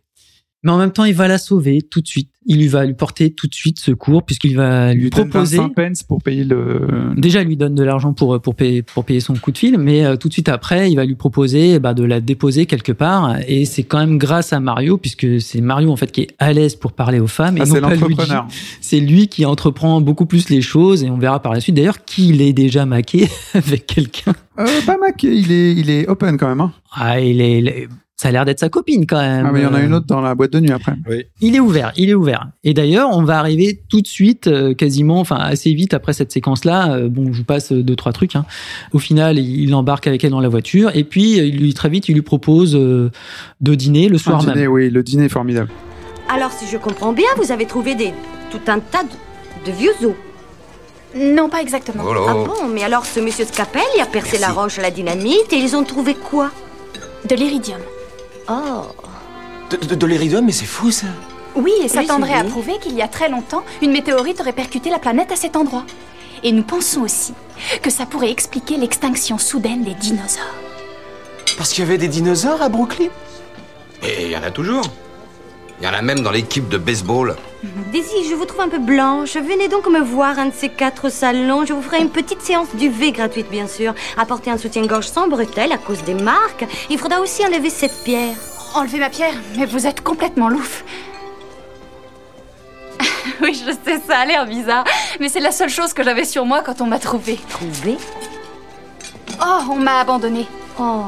Mais en même temps, il va la sauver tout de suite. Il lui va lui porter tout de suite secours puisqu'il va Il lui, lui donne proposer. 25 pence pour payer le. Déjà, il lui donne de l'argent pour pour payer pour payer son coup de fil, mais euh, tout de suite après, il va lui proposer bah, de la déposer quelque part. Et c'est quand même grâce à Mario, puisque c'est Mario en fait qui est à l'aise pour parler aux femmes, Ah, c'est l'entrepreneur. C'est lui qui entreprend beaucoup plus les choses, et on verra par la suite d'ailleurs qu'il est déjà maqué avec quelqu'un? Euh, pas Mac, il est, il est open quand même. Hein. Ah, il est, il est- ça a l'air d'être sa copine quand même. Ah, mais il y en a Euh, une autre dans la boîte de nuit après. Il est ouvert, il est ouvert. Et d'ailleurs, on va arriver tout de suite, euh, quasiment, enfin assez vite après cette séquence-là. euh, bon, je vous passe deux trois trucs. Hein. Au final, il embarque avec elle dans la voiture, et puis euh, il lui très vite, il lui propose euh, de dîner le soir Un dîner, même. oui, le dîner est formidable. Alors, si je comprends bien, vous avez trouvé des, tout un tas de, de vieux os. Non, pas exactement. Oh Ah bon Mais alors, ce monsieur Scapel, il a percé la roche à la dynamite et ils ont trouvé quoi? De l'iridium. Oh De, de, de l'iridium, mais c'est fou ça Oui, et ça Oui, tendrait à prouver qu'il y a très longtemps, une météorite aurait percuté la planète à cet endroit. Et nous pensons aussi que ça pourrait expliquer l'extinction soudaine des dinosaures. Parce qu'il y avait des dinosaures à Brooklyn? Et il y en a toujours. Il y en a même dans l'équipe de baseball. Daisy, je vous trouve un peu blanche. Venez donc me voir un de ces quatre salons. Je vous ferai une petite séance d'UV gratuite, bien sûr. Apportez un soutien-gorge sans bretelles à cause des marques. Il faudra aussi enlever cette pierre. Enlevez ma pierre, mais vous êtes complètement loufe. oui, je sais, ça a l'air bizarre, mais c'est la seule chose que j'avais sur moi quand on m'a trouvée. Trouvé Oh, on m'a abandonnée. Oh.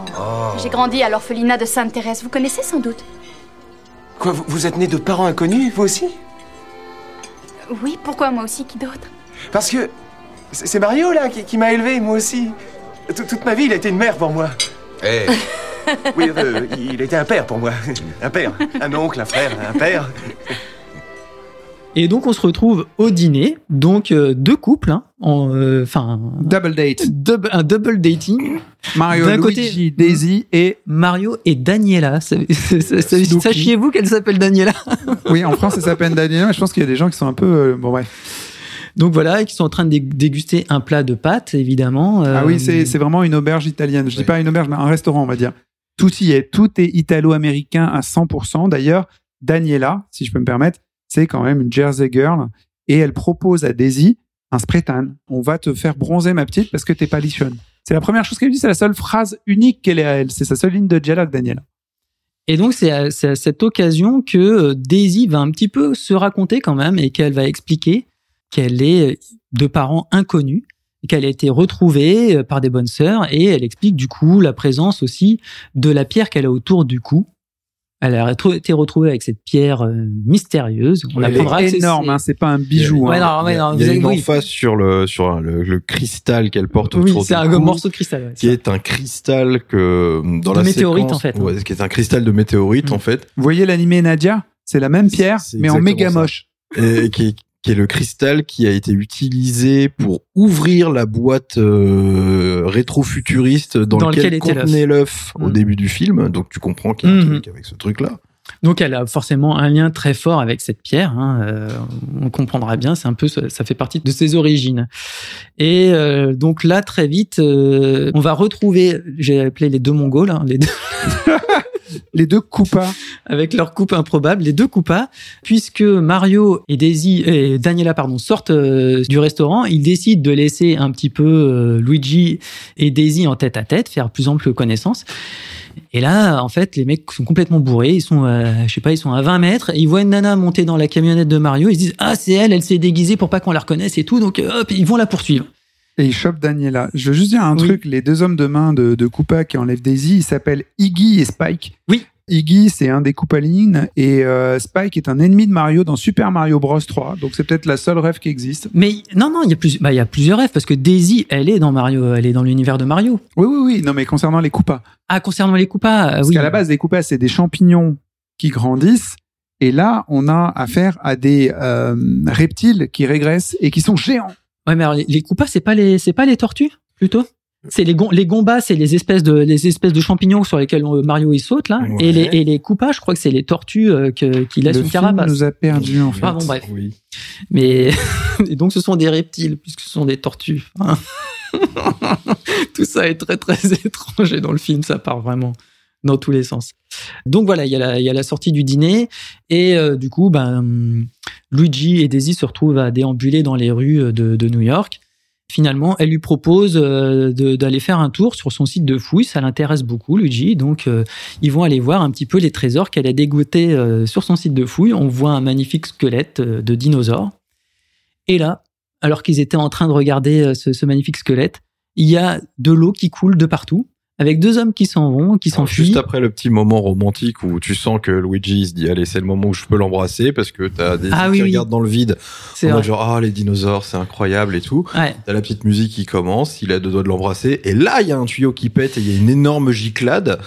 J'ai grandi à l'orphelinat de Sainte-Thérèse, vous connaissez sans doute? Quoi, vous, vous êtes né de parents inconnus, vous aussi? Oui, pourquoi moi aussi, qui d'autre? Parce que c'est Mario là qui, qui m'a élevé, moi aussi. Tout- Toute ma vie, il a été une mère pour moi. Eh, Oui, euh, il était un père pour moi. Un père, un oncle, un frère, un père. Et donc on se retrouve au dîner, donc euh, deux couples, hein, euh, enfin Double date. dub- un double dating. Mario, Luigi, côté- Daisy et Mario et Daniela. Sachiez-vous qu'elle s'appelle Daniela? Oui, en France, ça s'appelle Daniel. mais Je pense qu'il y a des gens qui sont un peu euh, bon bref. Donc voilà, et qui sont en train de dé- déguster un plat de pâtes, évidemment. Ah oui, c'est vraiment une auberge italienne. Je dis Oui. pas une auberge, mais un restaurant, on va dire. Tout y est. Tout est italo-américain à 100%. D'ailleurs, Daniela, si je peux me permettre, c'est quand même une Jersey girl et elle propose à Daisy un spray tan. On va te faire bronzer ma petite parce que t'es pas lichonne. C'est la première chose qu'elle dit. C'est la seule phrase unique qu'elle ait à elle. C'est sa seule ligne de dialogue, Daniela. Et donc c'est à, à cette occasion que euh, Daisy va un petit peu se raconter quand même et qu'elle va expliquer qu'elle est de parents inconnus, qu'elle a été retrouvée euh, par des bonnes sœurs et elle explique du coup la présence aussi de la pierre qu'elle a autour du cou. Elle a été retrouvée avec cette pierre euh, mystérieuse. On Elle est apprendra que c'est- énorme, hein, c'est pas un bijou. Ouais, hein. non, ouais, il y a, non, il y a vous une oui. emphase sur le sur le, le cristal qu'elle porte Oui, autour c'est un cou, morceau de cristal. ouais, qui ça. est un cristal que dans De la météorite, séquence- en fait. ouais, qui est un cristal de météorite Mm. en fait Vous voyez l'animé Nadia? C'est la même pierre, C'est mais en méga ça. moche. et qui est, qui est le cristal qui a été utilisé pour ouvrir la boîte euh, rétro-futuriste dans, Dans était contenait l'œuf au Mm. début du film. Donc tu comprends qu'il y a un Mhm. truc avec ce truc-là. Donc elle a forcément un lien très fort avec cette pierre. hein, euh, on comprendra bien, c'est un peu, ça ça fait partie de ses origines. Et euh, donc là, très vite, euh, on va retrouver, j'ai appelé les deux Mongols, hein, les deux, Les deux coupas. avec leur coupe improbable, les deux coupas, puisque Mario et Daisy et Daniela pardon sortent euh, du restaurant, ils décident de laisser un petit peu euh, Luigi et Daisy en tête à tête, faire plus ample connaissance. Et là, en fait, les mecs sont complètement bourrés. Ils sont, euh, je sais pas, ils sont à 20 mètres. Ils voient une nana monter dans la camionnette de Mario. Ils se disent, ah, c'est elle, elle s'est déguisée pour pas qu'on la reconnaisse et tout. Donc, hop, ils vont la poursuivre. Et il chope Daniela. Je veux juste dire un Oui. truc, les deux hommes de main de, de Koopa qui enlèvent Daisy, ils s'appellent Iggy et Spike. Oui. Iggy, c'est un des Koopalines et euh, Spike est un ennemi de Mario dans Super Mario Bros 3. Donc c'est peut-être la seule rêve qui existe. Mais non, non, il y a plus, bah, il y a plusieurs rêves parce que Daisy, elle est dans Mario, elle est dans l'univers de Mario. Oui, oui, oui. Non, mais concernant les Koopas. Ah, concernant les coupas, euh, Parce oui. qu'à la base, les Koopas, c'est des champignons qui grandissent. Et là, on a affaire à des euh, reptiles qui régressent et qui sont géants. Ouais, mais alors, les, coupas, c'est pas les, c'est pas les tortues, plutôt? C'est les, gon- les gombas, c'est les espèces de les espèces de champignons sur lesquels on- Mario il saute là, Ouais. et les et les coupas, je crois que c'est les tortues euh, que, qui laissent Le une film carapace. nous a perdu en fait. Ah bon, bref. Oui. Mais et donc ce sont des reptiles puisque ce sont des tortues. Hein. Tout ça est très très étrange et dans le film ça part vraiment dans tous les sens. Donc voilà, il y a la, sortie du dîner et euh, du coup, ben, Luigi et Daisy se retrouvent à déambuler dans les rues de, New York. Finalement, elle lui propose euh, d'aller faire un tour sur son site de fouilles. Ça l'intéresse beaucoup, Luigi. Donc, euh, ils vont aller voir un petit peu les trésors qu'elle a dégoûtés euh, sur son site de fouilles. On voit un magnifique squelette de dinosaure. Et là, alors qu'ils étaient en train de regarder ce magnifique squelette, il y a de l'eau qui coule de partout, avec deux hommes qui s'en vont, qui s'enfuient. Juste après le petit moment romantique où tu sens que Luigi se dit allez c'est le moment où je peux l'embrasser parce que t'as des Ah yeux oui, qui oui. regardent dans le vide C'est en vrai. mode genre ah les dinosaures c'est incroyable et tout Ouais. t'as la petite musique qui commence il a deux doigts de l'embrasser et là il y a un tuyau qui pète et il y a une énorme giclade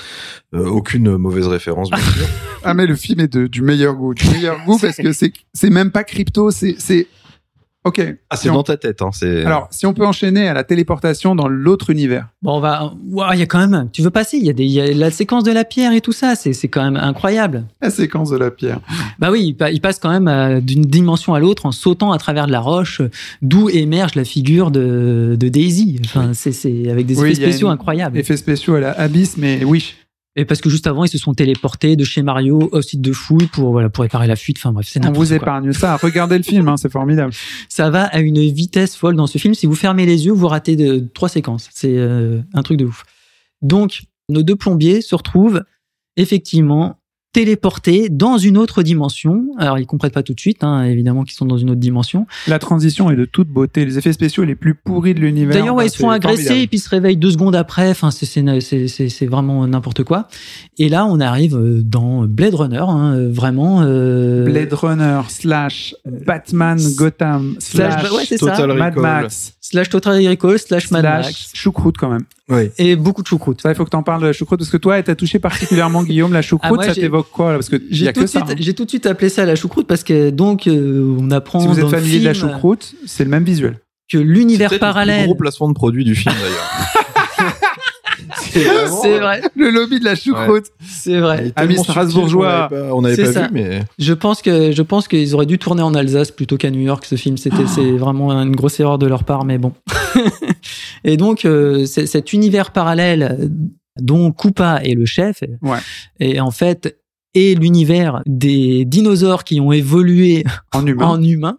Euh, aucune mauvaise référence bien sûr Ah mais le film est de, du meilleur goût, du meilleur goût parce que c'est c'est même pas crypto, c'est c'est ok. ah Si c'est on- dans ta tête hein c'est Alors si on peut enchaîner à la téléportation dans l'autre univers. Bon, on va. Ouah, Il y a quand même. Tu veux passer Il y a des. Il y a la séquence de la pierre et tout ça. C'est c'est quand même incroyable. La séquence de la pierre. Bah oui, il, pa- il passe quand même euh, d'une dimension à l'autre en sautant à travers de la roche, euh, d'où émerge la figure de, de Daisy. Enfin, c'est c'est avec des Oui, effets spéciaux une- incroyables. Effets spéciaux à la Abyss, mais oui. Et parce que juste avant, ils se sont téléportés de chez Mario au site de fouille pour voilà pour réparer la fuite. Enfin bref, c'est On vous épargne ça. Regardez le film, hein, c'est formidable. Ça va à une vitesse folle dans ce film. Si vous fermez les yeux, vous ratez de, trois séquences. C'est euh, un truc de ouf. Donc, nos deux plombiers se retrouvent effectivement téléportés dans une autre dimension. Alors, ils comprennent pas tout de suite, hein, évidemment, qu'ils sont dans une autre dimension. La transition est de toute beauté. Les effets spéciaux les plus pourris de l'univers. D'ailleurs, ouais, Enfin, ils se font agresser formidable. et puis ils se réveillent deux secondes après. Enfin, c'est- c'est c'est- c'est- c'est vraiment n'importe quoi. Et là, on arrive euh, dans Blade Runner, hein, euh, vraiment. euh, Blade Runner slash Batman Gotham Slash- slash ouais, c'est ça. Total Mad. Max slash Total Recall slash Mad slash Max choucroute quand même. Oui et beaucoup de choucroute. Ça, il faut que t'en parles de la choucroute parce que toi, t'as touché particulièrement Guillaume la choucroute. Ah, moi, ça j'ai- t'évoque quoi là? Parce que J'ai tout, hein. j'ai tout de suite appelé ça la choucroute parce que donc euh, on apprend Si vous êtes dans familier de la choucroute, c'est le même visuel. que l'univers peut-être le plus parallèle. gros placement de produit du film d'ailleurs c'est C'est vrai, Le lobby de la choucroute. c'est vrai. Amis strasbourgeois. on n'avait pas vu mais Je pense que je pense qu'ils auraient dû tourner en Alsace plutôt qu'à New York. Ce film, c'était c'est vraiment une grosse erreur de leur part, mais bon. et donc euh, c'est- cet univers parallèle dont Koopa est le chef, Ouais. et en fait est l'univers des dinosaures qui ont évolué En humain. en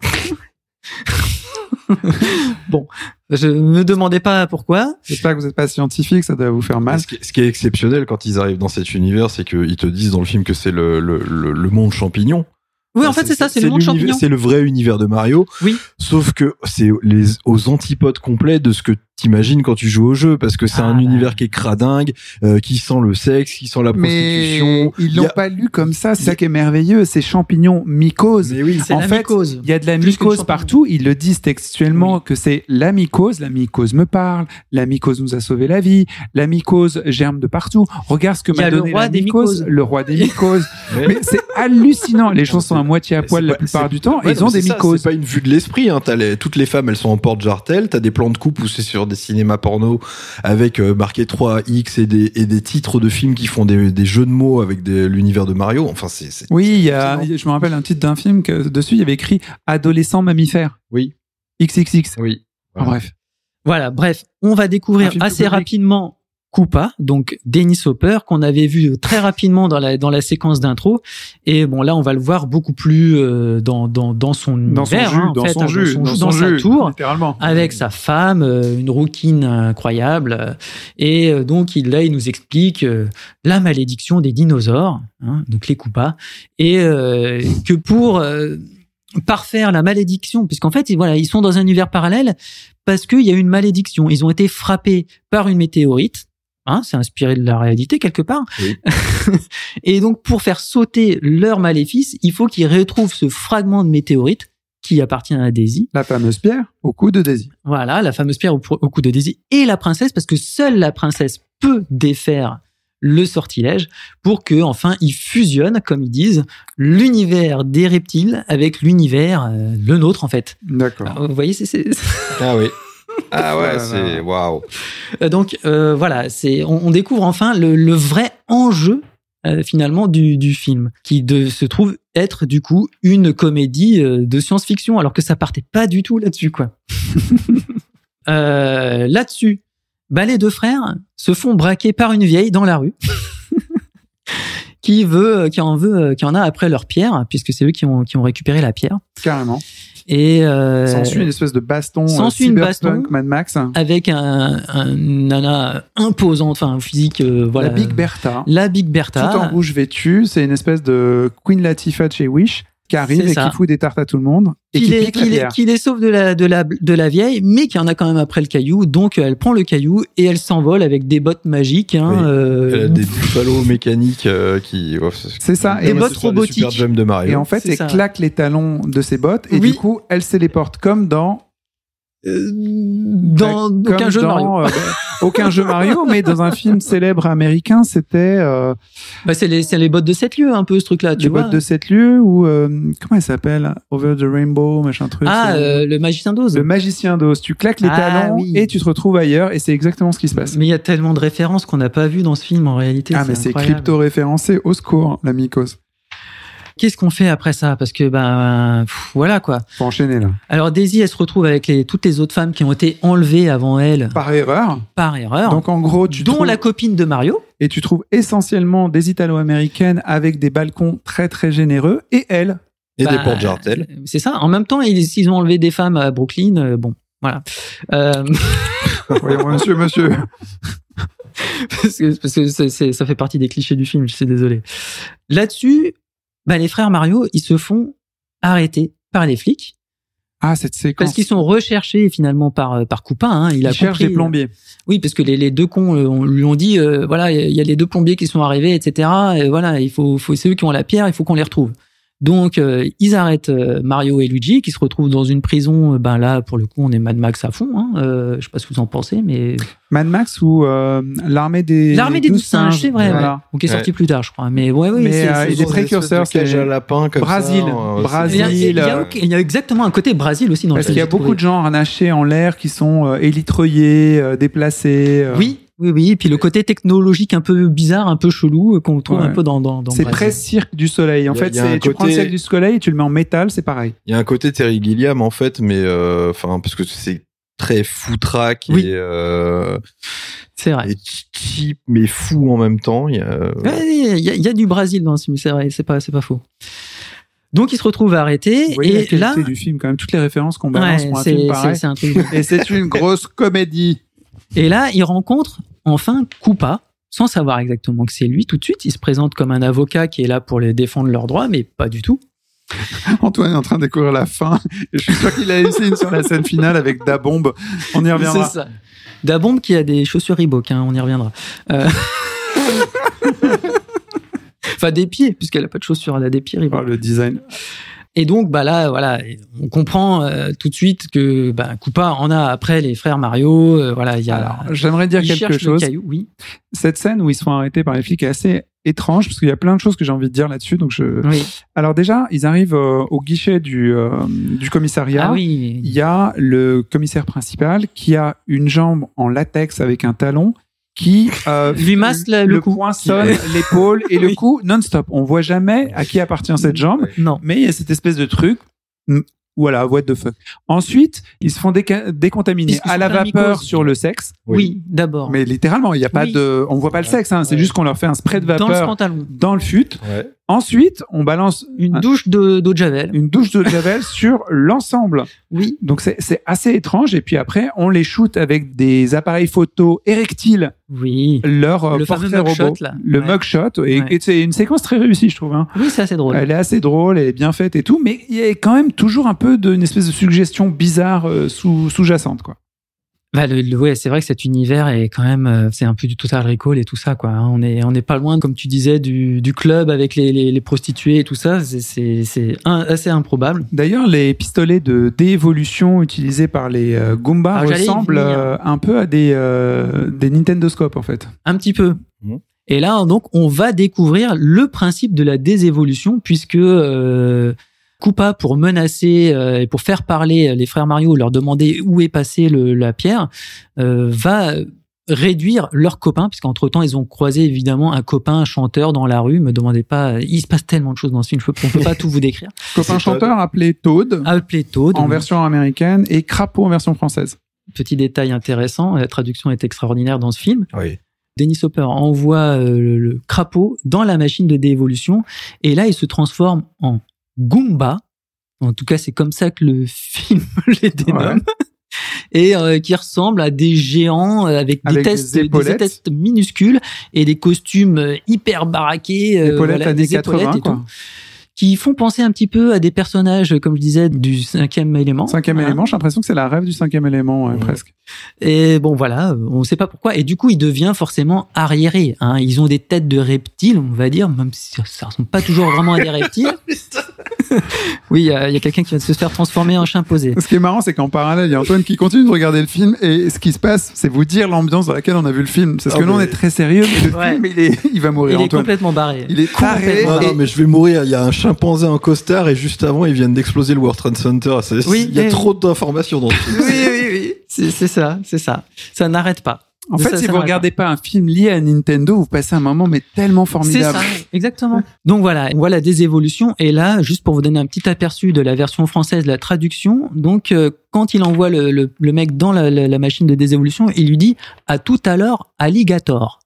bon, je me demandais pas pourquoi. J'espère que vous n'êtes pas scientifique, ça doit vous faire mal. Ce qui, ce qui est exceptionnel quand ils arrivent dans cet univers, c'est qu'ils te disent dans le film que c'est le, le, le, le monde champignon. Oui, en fait, c'est ça, c'est le monde champignon. C'est le vrai univers de Mario. Oui. Sauf que c'est les, aux antipodes complets de ce que t'imagines quand tu joues au jeu, parce que c'est Ah, un bah. univers qui est cradingue, euh, qui sent le sexe, qui sent la Mais prostitution. ils Il l'ont a- pas lu comme ça, c'est ça qui est merveilleux, ces champignons mycoses. Mais oui, C'est En la fait, mycose. Il y a de la Plus mycose champignon. partout, ils le disent textuellement que c'est la mycose, la mycose me parle, la mycose nous a sauvé la vie, la mycose germe de partout. Regarde ce que m'a le donné roi la des mycose, mycoses. le roi des mycoses. Mais- c'est hallucinant, les gens sont à moitié à Mais poil c'est la pas- plupart c'est- du temps, Ouais, ils ont des c'est mycoses. C'est pas une vue de l'esprit. Hein. Les, toutes les femmes, elles sont en porte-jartel. T'as des plans de coupe où c'est sur des cinémas porno avec euh, marqué 3X et des, et des titres de films qui font des, des jeux de mots avec l'univers de Mario. Enfin, c'est. Oui, il y a, je me rappelle un titre d'un film que dessus il y avait écrit adolescent mammifère. Oui. XXX. Oui. En bref. Voilà, bref, on va découvrir assez public. rapidement Koopa, donc Dennis Hopper, qu'on avait vu très rapidement dans la, dans la séquence d'intro. Et bon, là, on va le voir beaucoup plus euh, dans, dans, dans son Dans son jus, hein, dans fait, son hein, jus, dans, son- son dans sa jus, tour, littéralement. avec sa femme, euh, une rouquine incroyable. Et euh, donc, il, là, il nous explique euh, la malédiction des dinosaures, hein, donc les Koopas, et euh, que pour euh, parfaire la malédiction, puisqu'en fait, voilà, ils sont dans un univers parallèle parce qu'il y a eu une malédiction. Ils ont été frappés par une météorite. Hein, c'est inspiré de la réalité quelque part. Oui. et donc, pour faire sauter leur maléfice, il faut qu'ils retrouvent ce fragment de météorite qui appartient à Daisy. La fameuse pierre au cou de Daisy. Voilà, la fameuse pierre au, au cou de Daisy et la princesse, parce que seule la princesse peut défaire le sortilège pour que enfin ils fusionnent, comme ils disent, l'univers des reptiles avec l'univers euh, le nôtre en fait. D'accord. Alors, Vous voyez, c'est- Ah oui. Ah ouais, Voilà. c'est waouh. Euh, Donc euh, voilà, c'est on, on découvre enfin le, le vrai enjeu euh, finalement du, du film, qui de, se trouve être du coup une comédie euh, de science-fiction, alors que ça partait pas du tout là-dessus quoi. Euh, là-dessus, bah, les deux frères se font braquer par une vieille dans la rue. qui veut qui en veut qui en a après leur pierre puisque c'est eux qui ont qui ont récupéré la pierre Carrément. Et euh, S'ensuit une espèce de baston. s'ensuit euh, une baston. Mad Max. avec un, un nana imposante enfin un physique euh, voilà La Big Bertha. la Big Tout Bertha en rouge vêtu. C'est une espèce de Queen Latifah chez Wish qui arrive et ça. qui fout des tartes à tout le monde. Et qui qui, les, pique qui, la les, bière. qui les sauve de la, de, la, de la vieille, mais qui en a quand même après le caillou. Donc elle prend le caillou et elle s'envole avec des bottes magiques. Hein, Oui. euh, Elle a des buffalos mécaniques euh, qui. ouais, C'est ça. Et bottes soit des super robotiques. jumps de Mario. Et en fait, elle ça. claque les talons de ses bottes et Oui. du coup, elle se les porte comme dans dans comme aucun jeu dans, Mario. euh, aucun jeu Mario, mais dans un film célèbre américain, c'était euh, Bah, c'est les, c'est les bottes de 7 lieux, un peu ce truc-là. Tu les vois bottes de sept lieux ou euh, comment elle s'appelle Over the Rainbow, machin truc. Ah, euh, le magicien d'Oz. le magicien d'Oz. Tu claques les Ah, talons oui. et tu te retrouves ailleurs et c'est exactement ce qui se passe. Mais il y a tellement de références qu'on n'a pas vu dans ce film en réalité. ah, mais c'est incroyable. crypto-référencé. Au secours, la mycose. Qu'est-ce qu'on fait après ça? Parce que ben pff, voilà quoi. Faut enchaîner là. Alors Daisy, elle se retrouve avec les, toutes les autres femmes qui ont été enlevées avant elle Par erreur. par erreur, Donc en gros, tu dont trouves, la copine de Mario. et tu trouves essentiellement des Italo-américaines avec des balcons très très généreux et elle. Et des Bah, portes jartelles. C'est ça. En même temps, ils, ils ont enlevé des femmes à Brooklyn. euh, bon, voilà. Euh, Voyons, monsieur, monsieur. parce que, parce que ça fait partie des clichés du film. Je suis désolé. Là-dessus, bah, les frères Mario, ils se font arrêter par les flics Ah, cette séquence. parce qu'ils sont recherchés finalement par euh, par Coupin. Hein. Il Il a cherche compris, des plombiers. Oui, parce que les, les deux cons euh, on lui ont dit euh, voilà, il y a les deux plombiers qui sont arrivés, etc. Et voilà, il faut, faut c'est eux qui ont la pierre, il faut qu'on les retrouve. Donc euh, ils arrêtent euh, Mario et Luigi qui se retrouvent dans une prison. euh, Ben là, pour le coup, on est Mad Max à fond. Hein. Euh, je sais pas ce que vous en pensez, mais Mad Max ou euh, l'armée des l'armée des douze singes, c'est vrai, Voilà. ouais. Ou qui est sorti Ouais. plus tard, je crois. Mais ouais, oui, Mais, c'est- euh, une précurseurs, c'est- à lapin comme Brésil, ça. euh, Brésil, il y, a, il y a- il y a exactement un côté Brésil aussi dans Parce qu'il y a beaucoup trouvé. de gens harnachés en l'air qui sont euh, élitreillés, euh, déplacés. euh. Oui, oui, oui. Et puis le côté technologique un peu bizarre, un peu chelou euh, qu'on trouve Ouais. un peu dans dans. dans C'est presque cirque du soleil. En a- fait, c'est tu prends le cirque du soleil et tu le mets en métal, c'est pareil. Il y a un côté Terry Gilliam en fait, mais euh, enfin parce que c'est très foutraque Oui. et, euh, C'est vrai. et cheap mais fou en même temps. Il y a, Il y, a- il y a du Brésil dans ce film, c'est vrai, c'est pas, c'est pas faux. Donc il se retrouve arrêté Vous et là, du film quand même, toutes les références qu'on balance ouais, pour un c'est film pareil. c'est un truc. de- Et c'est une grosse comédie. et là, il rencontre enfin Koopa, sans savoir exactement que c'est lui. Tout de suite, il se présente comme un avocat qui est là pour les défendre leurs droits, mais pas du tout. Antoine est en train de découvrir la fin. Et je suis sûr qu'il a laissé une sur la scène finale avec Da Bombe. On y reviendra. C'est ça. Dabombe qui a des chaussures Reebok, hein, on y reviendra. Euh, enfin des pieds, puisqu'elle a pas de chaussures, elle a des pieds Reebok. Oh, le design. Et donc, bah là, voilà, on comprend euh, tout de suite que bah, Koopa en a après les frères Mario. euh, voilà, il y a. J'aimerais dire quelque chose. caillou, oui. Cette scène où ils se font arrêter par les flics est assez étrange parce qu'il y a plein de choses que j'ai envie de dire là-dessus. Donc je. oui. Alors déjà, ils arrivent euh, au guichet du euh, du commissariat. Ah oui. Il y a le commissaire principal qui a une jambe en latex avec un talon qui euh, Lui masse le- le cou. poinçonne l'épaule et le Oui. cou non-stop. On voit jamais à qui appartient cette jambe, Non. mais il y a cette espèce de truc. Voilà, what the fuck. Ensuite, ils se font déca- décontaminer à la vapeur sur le sexe. Oui, d'abord. Mais littéralement, il y a pas Oui. de, on voit pas le sexe. Hein, c'est juste qu'on leur fait un spray de Dans le vapeur pantalon. dans le fut. Ouais. Ensuite, on balance Une un- douche de- d'eau de javel. une douche de javel sur l'ensemble. Oui. Donc c'est assez étrange. Et puis après, on les shoot avec des appareils photo érectiles, Oui. leur euh, Le portrait mugshot, robot, là. le Ouais. mugshot. Et, Ouais. et c'est une séquence très réussie, je trouve. Hein. Oui, c'est assez drôle. Elle est assez drôle, elle est bien faite et tout, mais il y a quand même toujours un peu d'une espèce de suggestion bizarre euh, sous, sous-jacente, quoi. Bah, le, le- ouais, c'est vrai que cet univers est quand même, euh, c'est un peu du Total Recall et tout ça, quoi. hein. On est, on n'est pas loin, comme tu disais, du, du club avec les, les, les prostituées et tout ça. C'est, c'est, assez improbable. D'ailleurs, les pistolets de déévolution utilisés par les euh, Goombas Ah, ressemblent euh, un peu à des, euh, des Nintendo Scope, en fait. Un petit peu. Mhm. Et là, donc, on va découvrir le principe de la désévolution, puisque euh, Koopa pour menacer euh, et pour faire parler les frères Mario, leur demander où est passée le, la pierre, euh, va réduire leurs copains, puisqu'entre temps ils ont croisé évidemment un copain un chanteur dans la rue. Me demandez pas, il se passe tellement de choses dans ce film, je peux- on peut pas tout vous décrire. Copain chanteur appelé Toad Appelé Toad, en version américaine et Crapaud en version française. petit détail intéressant, la traduction est extraordinaire dans ce film. Oui. Dennis Hopper envoie euh, le, le crapaud dans la machine de déévolution et là il se transforme en Goomba. En tout cas, c'est comme ça que le film les dénomme. Et euh, qui ressemble à des géants euh, avec des Avec des tests, des, épaulettes. tests minuscules et des costumes euh, hyper baraqués, euh, Épaulettes voilà, années des épaulettes 80, et quoi. tout, qui font penser un petit peu à des personnages, comme je disais, du cinquième élément. Cinquième Voilà. élément, j'ai l'impression que c'est la rêve du cinquième élément, ouais, Ouais. presque. Et bon, voilà, on ne sait pas pourquoi. Et du coup, il devient forcément arriéré. Hein. Ils ont des têtes de reptiles, on va dire, même si ça ressemble pas toujours vraiment à des reptiles. oui, il y a, quelqu'un qui vient de se faire transformer en chimpanzé. Ce qui est marrant, c'est qu'en parallèle, il y a Antoine qui continue de regarder le film et ce qui se passe, c'est vous dire l'ambiance dans laquelle on a vu le film. C'est parce Ah, que nous, on est très sérieux, mais le Ouais. film, il, est, il va mourir, Il est complètement barré. Il est taré. Non, non, mais je vais mourir. Il y a un chimpanzé en costard et juste avant, ils viennent d'exploser le World Trade Center. C'est- Oui, il y a trop d'informations dans ce film. Oui, oui, oui. C'est c'est ça, c'est ça. Ça n'arrête pas. En fait, ça si vous regardez pas un film lié à Nintendo, vous passez un moment mais tellement C'est formidable. ça, exactement. Donc voilà, voilà des évolutions. Et là, juste pour vous donner un petit aperçu de la version française, la traduction. Donc, euh, quand il envoie le, le, le mec dans la, la- la machine de désévolution, il lui dit à tout à l'heure, alligator.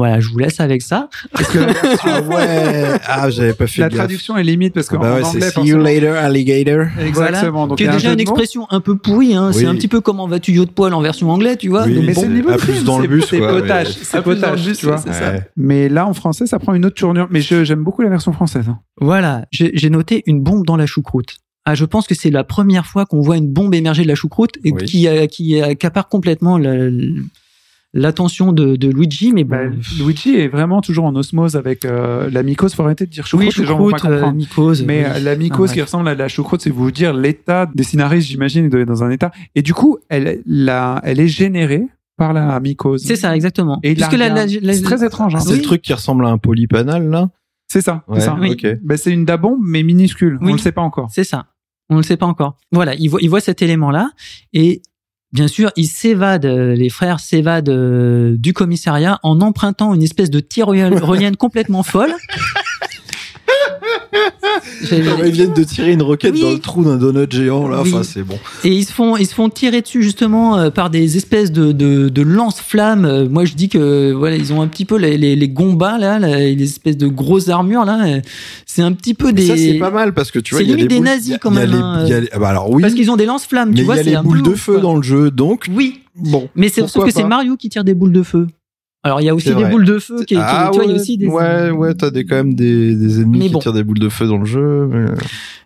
Voilà, je vous laisse avec ça. Parce que la, Ah ouais. Ah, j'avais pas fait la traduction est limite parce qu'en Bah ouais, en c'est anglais, see you later, alligator. Exactement. Donc, qui est déjà une expression un peu pourrie. Hein. C'est un petit peu comment vas-tu yo de poil en version anglais, tu vois. Oui, Donc Mais bon, c'est plus dans le c'est- bus, c'est potage, c'est potage, tu vois. c'est ça. Ouais. Mais là, en français, ça prend une autre tournure. Mais je- j'aime beaucoup la version française. hein. Voilà, j'ai noté une bombe dans la choucroute. Ah, je pense que c'est la première fois qu'on voit une bombe émerger de la choucroute et Oui. qui, euh, qui accapare complètement la- l'attention de, de Luigi. Mais bon, Bah, Luigi est vraiment toujours en osmose avec euh, la mycose. Faut arrêter de dire choucroute, oui, les gens vont pas choucroute, euh, mycose. Mais oui. euh, la mycose Ah, qui ouais. ressemble à la choucroute, c'est vous dire l'état des scénaristes, j'imagine, il doit être dans un état. Et du coup, elle, la, elle est générée par la mycose. C'est ça, exactement. Et Puisque la- la- regarde. la- c'est très étrange. hein. C'est Oui. le truc qui ressemble à un polypanal, là? C'est ça. Ouais, c'est ça. Oui. ok. Bah, c'est une dabombe, mais minuscule. Oui. On le sait pas encore. C'est ça. On ne le sait pas encore. Voilà, il voit, il voit cet élément-là et bien sûr, ils s'évadent, euh, les frères s'évadent euh, du commissariat en empruntant une espèce de tyrolienne complètement folle. Ils viennent de tirer une roquette Oui. dans le trou d'un donut géant, là. Oui. Enfin, c'est bon. Et ils se font, ils se font tirer dessus justement euh, par des espèces de, de, de lance-flammes. Euh, Moi, je dis que voilà, ils ont un petit peu les, les, les gombas là, les espèces de grosses armures là. Euh, C'est un petit peu Mais des. ça, c'est pas mal parce que tu vois, C'est il y a des boules- nazis, il quand il même, il alors oui, Parce qu'ils ont des lance-flammes, mais tu il vois. y a les boules de feu dans le jeu, donc Oui, bon. mais c'est sauf que c'est. Mario qui tire des boules de feu. Alors il y a aussi des vrai. boules de feu qui, qui- ah tu vois, il y a aussi des. ouais, ouais, t'as des, quand même des, des ennemis Mais qui bon. tirent des boules de feu dans le jeu. mais-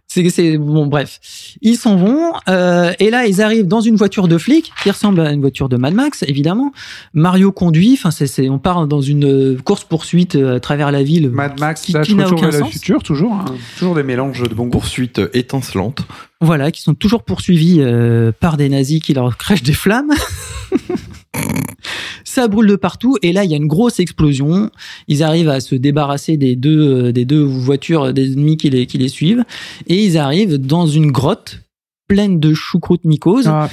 C'est, c'est bon, bref. Ils s'en vont euh, et là ils arrivent dans une voiture de flic qui ressemble à une voiture de Mad Max, évidemment. Mario conduit. Enfin, c'est, c'est, on part dans une course poursuite à travers la ville. Mad Max, qui, qui n'a aucun sens. futur, toujours. hein. Toujours des mélanges de bons goût. Poursuite étincelante. Voilà, qui sont toujours poursuivis euh, par des nazis qui leur crèchent des flammes. Ça brûle de partout et là il y a une grosse explosion. Ils arrivent à se débarrasser des deux euh, des deux voitures des ennemis qui les qui les suivent et ils arrivent dans une grotte pleine de choucroute mycose Ah,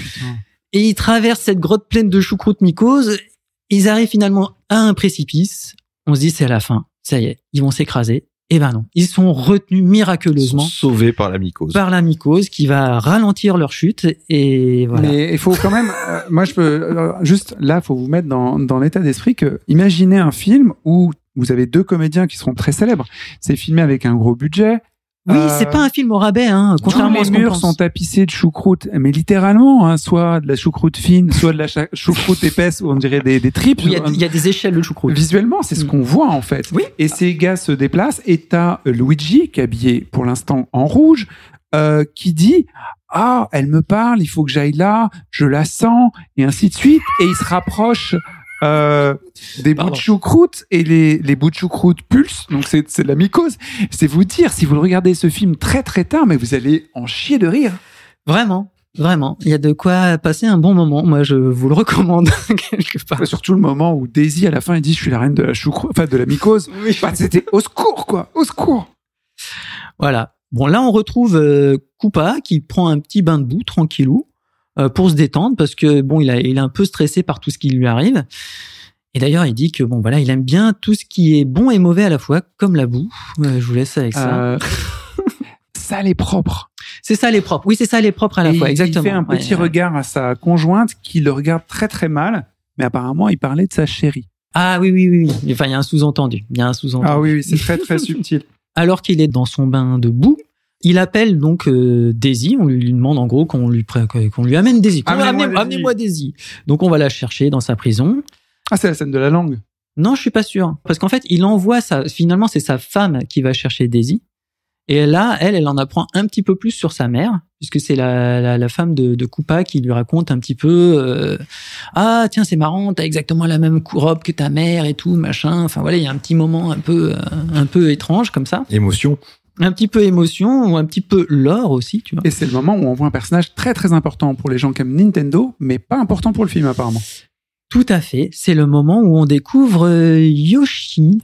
et ils traversent cette grotte pleine de choucroute mycose. Ils arrivent finalement à un précipice. On se dit c'est à la fin. Ça y est, ils vont s'écraser. Et ben non, ils sont retenus Ils sont miraculeusement sauvés par la mycose. par la mycose qui va ralentir leur chute et voilà. Mais il faut quand même, euh, moi je peux, euh, juste là, faut vous mettre dans, dans l'état d'esprit que, imaginez un film où vous avez deux comédiens qui seront très célèbres. C'est filmé avec un gros budget. Oui, Euh, c'est pas un film au rabais, hein, contrairement à ce les murs pense. sont tapissés de choucroute, mais littéralement, hein, soit de la choucroute fine, soit de la choucroute épaisse, on dirait des, des tripes. Oui, Il y, a- il y a des échelles de choucroute. Visuellement, c'est ce Mm. qu'on voit en fait. Oui. Et ces gars se déplacent et t'as euh, Luigi qui est habillé pour l'instant en rouge, euh, qui dit ah elle me parle, il faut que j'aille là, je la sens et ainsi de suite. Et il se rapproche euh, des bouts de choucroute et les, les bouts de choucroute pulsent. Donc c'est c'est de la mycose. C'est vous dire si vous le regardez ce film très très tard, mais vous allez en chier de rire. Vraiment, vraiment. Il y a de quoi passer un bon moment. Moi, je vous le recommande quelque part. Surtout le moment où Daisy à la fin il dit je suis la reine de la choucroute, enfin de la mycose. Bah, C'était au secours quoi, au secours. Voilà. Bon, là, on retrouve euh, Koopa qui prend un petit bain de boue, tranquillou, pour se détendre parce que bon, il, a, il est un peu stressé par tout ce qui lui arrive. Et d'ailleurs, il dit que bon, voilà, il aime bien tout ce qui est bon et mauvais à la fois, comme la boue. Euh, je vous laisse avec ça. Euh, sale et propre. C'est ça, les propres. Oui, c'est ça, les propres à la Et fois, exactement. Il fait un Ouais, petit ouais. regard à sa conjointe qui le regarde très très mal, mais apparemment il parlait de sa chérie. Ah oui, oui, oui. oui. Enfin, il y a un sous-entendu. Il y a un sous-entendu. Ah oui, oui, c'est très très subtil. alors qu'il est dans son bain de boue, il appelle donc euh, Daisy. On lui, lui demande en gros qu'on lui qu'on lui amène Daisy. Qu'on- Amenez-moi Amenez- Daisy. Amenez-moi Daisy. Donc on va la chercher dans sa prison. Ah, c'est la scène de la langue. Non, je suis pas sûr parce qu'en fait, il envoie sa. Finalement, c'est sa femme qui va chercher Daisy. Et là, elle, elle en apprend un petit peu plus sur sa mère, puisque c'est la, la, la femme de, de Koopa qui lui raconte un petit peu euh, Ah, tiens, c'est marrant, t'as exactement la même robe que ta mère et tout, machin. Enfin voilà, il y a un petit moment un peu, euh, un peu étrange comme ça. Émotion. Un petit peu émotion ou un petit peu lore aussi, tu vois. Et c'est le moment où on voit un personnage très très important pour les gens qui aiment Nintendo, mais pas important pour le film apparemment. Tout à fait. C'est le moment où on découvre euh, Yoshi.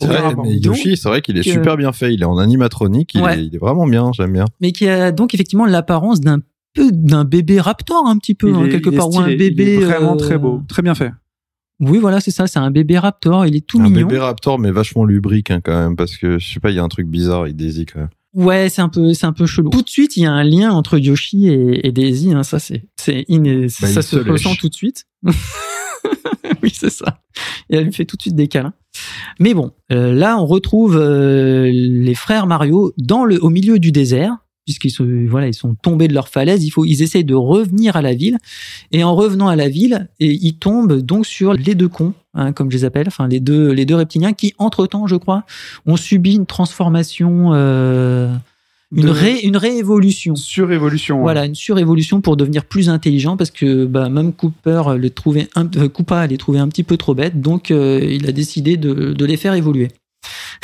C'est Aucun vrai, mais Yoshi, c'est vrai qu'il est super bien fait. Il est en animatronique. Il, Ouais. est, il est vraiment bien. J'aime bien. mais qui a donc effectivement l'apparence d'un peu d'un bébé raptor un petit peu Il hein, est- quelque part ou un bébé il est vraiment euh, très beau, très bien fait. Oui, voilà, c'est ça, c'est un bébé raptor, il est tout un mignon. bébé raptor, mais vachement lubrique hein, quand même, parce que je sais pas, il y a un truc bizarre avec Daisy quand même. Ouais, c'est un peu c'est un peu chelou. Tout de suite, il y a un lien entre Yoshi et, et Daisy, hein, ça c'est c'est Bah, ça il se ressent tout de suite. oui, c'est ça. Et elle lui fait tout de suite des câlins. Mais bon, euh, là on retrouve euh, les frères Mario dans le au milieu du désert puisqu'ils sont voilà ils sont tombés de leur falaise. Il faut ils essayent de revenir à la ville et en revenant à la ville et ils tombent donc sur les deux cons hein, comme je les appelle, enfin les deux les deux reptiliens qui entre temps je crois ont subi une transformation. Euh, une, ré, une réévolution. Surévolution. ouais. Voilà, une surévolution pour devenir plus intelligent parce que bah, même Cooper les trouvait un, euh, Koopa les trouvait un petit peu trop bêtes, donc euh, il a décidé de, de les faire évoluer.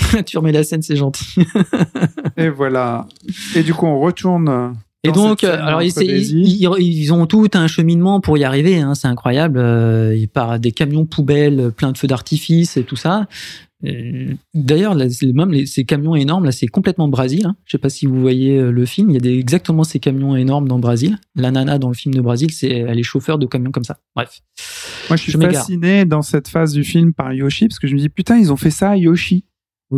tu remets la scène, c'est gentil. Et voilà. Et du coup, on retourne. Et donc, alors ils, ils, ils- ils ont tout un cheminement pour y arriver, hein, c'est incroyable. Euh, il part des camions poubelles, plein de feux d'artifice et tout ça. Euh, D'ailleurs, même les- ces camions énormes, là, c'est complètement Brésil. Hein. Je sais pas si vous voyez euh, le film. Il y a des, exactement ces camions énormes dans Brésil. La nana dans le film de Brésil, c'est elle est chauffeur de camions comme ça. Bref. Moi, je suis je fasciné dans cette phase du film par Yoshi parce que je me dis putain, ils ont fait ça à Yoshi.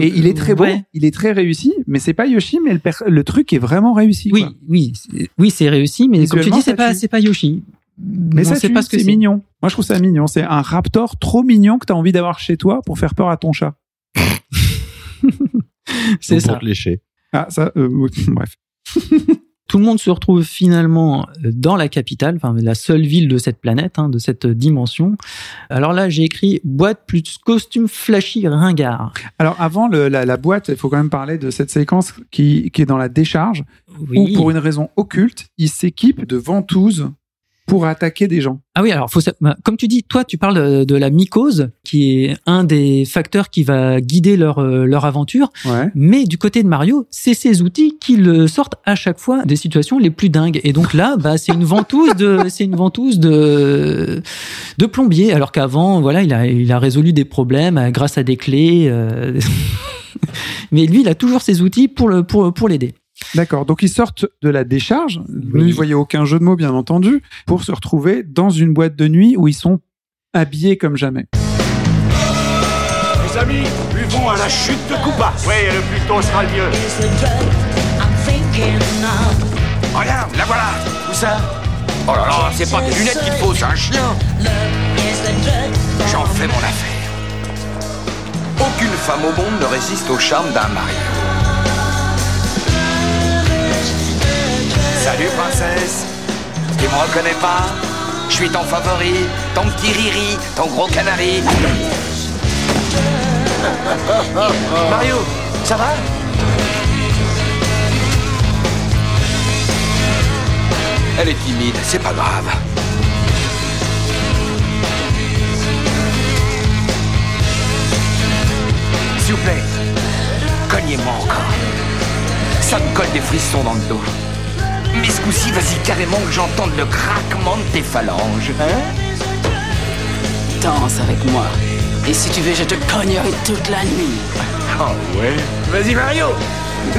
Et il est très Ouais. il est très réussi, mais c'est pas Yoshi, mais le, truc est vraiment réussi. Oui, quoi. oui, c'est- oui, c'est réussi, mais comme tu dis, c'est pas, c'est pas Yoshi. Mais ça, sait tue, pas ce que c'est c'est. mignon. Moi, je trouve ça mignon. C'est un raptor trop mignon que t'as envie d'avoir chez toi pour faire peur à ton chat. C'est ça. Pour te lécher. Ah, ça, euh, bref. Tout le monde se retrouve finalement euh, dans la capitale, enfin la seule ville de cette planète, hein, de cette dimension. Alors là, j'ai écrit boîte plus costume flashy ringard. Alors, avant le- la, la boîte, il faut quand même parler de cette séquence qui, qui est dans la décharge, Oui. où pour une raison occulte, il s'équipe de ventouses pour attaquer des gens. Ah oui, alors faut bah, comme tu dis, toi tu parles de, de la mycose, qui est un des facteurs qui va guider leur euh, leur aventure. Ouais. Mais du côté de Mario, c'est ces outils qui le sortent à chaque fois des situations les plus dingues. Et donc là, bah, c'est une ventouse de, c'est une ventouse de, de plombier. Alors qu'avant, voilà, il a, il a résolu des problèmes euh, grâce à des clés. euh. Mais lui, il a toujours ses outils pour le, pour, pour l'aider. D'accord. Donc, ils sortent de la décharge. Vous n'y voyez aucun jeu de mots, bien entendu, pour se retrouver dans une boîte de nuit où ils sont habillés comme jamais. Les amis, buvons à la chute de Koopa. Oui, le plus tôt sera le mieux. Regarde, la voilà. Où ça? Oh là là, c'est pas des lunettes qu'il faut, c'est un chien. J'en fais mon affaire. Aucune femme au monde ne résiste au charme d'un Mario. Salut princesse. Tu me reconnais pas Je suis ton favori, ton petit riri, ton gros canari. Mario, ça va? Elle est timide, c'est pas grave. S'il vous plaît, cognez-moi encore. Ça me colle des frissons dans le dos. Mais ce coup-ci, vas-y carrément que j'entende le craquement de tes phalanges. Hein? Danse avec moi. Et si tu veux, je te cognerai toute la nuit. Oh ouais? Vas-y Mario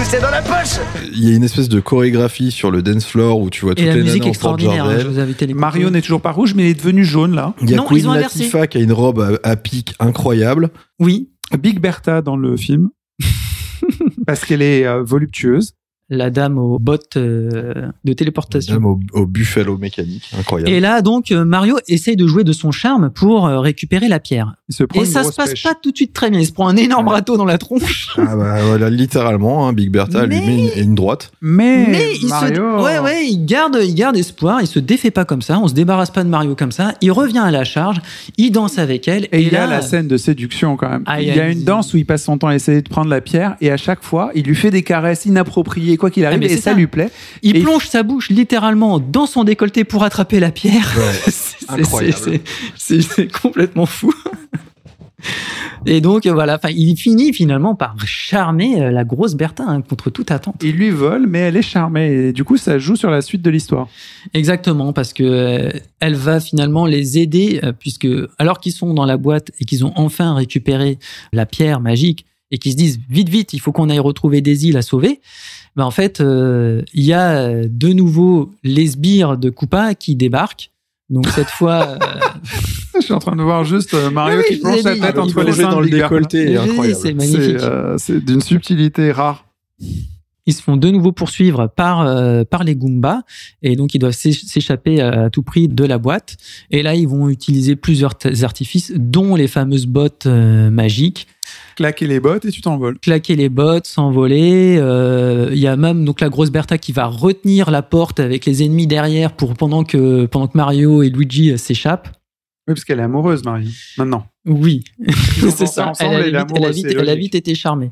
C'est dans la poche Il y a une espèce de chorégraphie sur le dance floor où tu vois toutes Et la les musique extraordinaire, hein, je vous invite à. Mario n'est toujours pas rouge, mais il est devenu jaune là. Il y a Non, ils Queen ont inversé. Latifah qui a une robe à, à pic incroyable. Oui, Big Bertha dans le film. Parce qu'elle est euh, voluptueuse. La dame aux bottes euh, de téléportation. Dame au, au buffalo mécanique, incroyable. Et là, donc, euh, Mario essaye de jouer de son charme pour euh, récupérer la pierre. Il se prend Et ça se passe pêche. pas tout de suite très bien. Il se prend un énorme râteau dans la tronche. Ah bah voilà, littéralement, hein, Big Bertha lui Mais- met une, une droite. Mais, Mais il Mario, se, ouais, ouais, il garde, il garde espoir. Il se défait pas comme ça. On se débarrasse pas de Mario comme ça. Il revient à la charge. Il danse avec elle. Et il y a la scène de séduction quand même. Ah, il y a une danse où il passe son temps à essayer de prendre la pierre et à chaque fois, il lui fait des caresses inappropriées, quoi qu'il arrive, mais et ça, ça. lui plaît. Il Et- plonge sa bouche littéralement dans son décolleté pour attraper la pierre. Ouais, C'est- complètement fou. Et donc voilà, il finit finalement par charmer euh, la grosse Bertha hein, contre toute attente. Il lui vole, mais elle est charmée. Et du coup, ça joue sur la suite de l'histoire. Exactement, parce que euh, elle va finalement les aider, euh, puisque alors qu'ils sont dans la boîte et qu'ils ont enfin récupéré la pierre magique et qu'ils se disent vite vite, il faut qu'on aille retrouver Daisy la sauver. Ben en fait, euh, il y a euh, de nouveau les sbires de Koopa qui débarquent. Donc cette fois, euh, Je suis en train de voir juste Mario Oui, qui plonge sa tête entre les seins dans le décolleté, c'est magnifique. C'est d'une subtilité rare. ils se font de nouveau poursuivre par euh, par les Goombas et donc ils doivent s'éch- s'échapper à tout prix de la boîte. Et là, ils vont utiliser plusieurs artifices, dont les fameuses bottes euh, magiques. Claquer les bottes et tu t'envoles. claquer les bottes, s'envoler. Euh, Il y a même donc la grosse Bertha qui va retenir la porte avec les ennemis derrière pour pendant que pendant que Mario et Luigi euh, s'échappent. Oui, parce qu'elle est amoureuse, Marie. Maintenant. Oui, c'est ça. ensemble Elle a, vite, elle a c'est vite- elle a vite été charmée.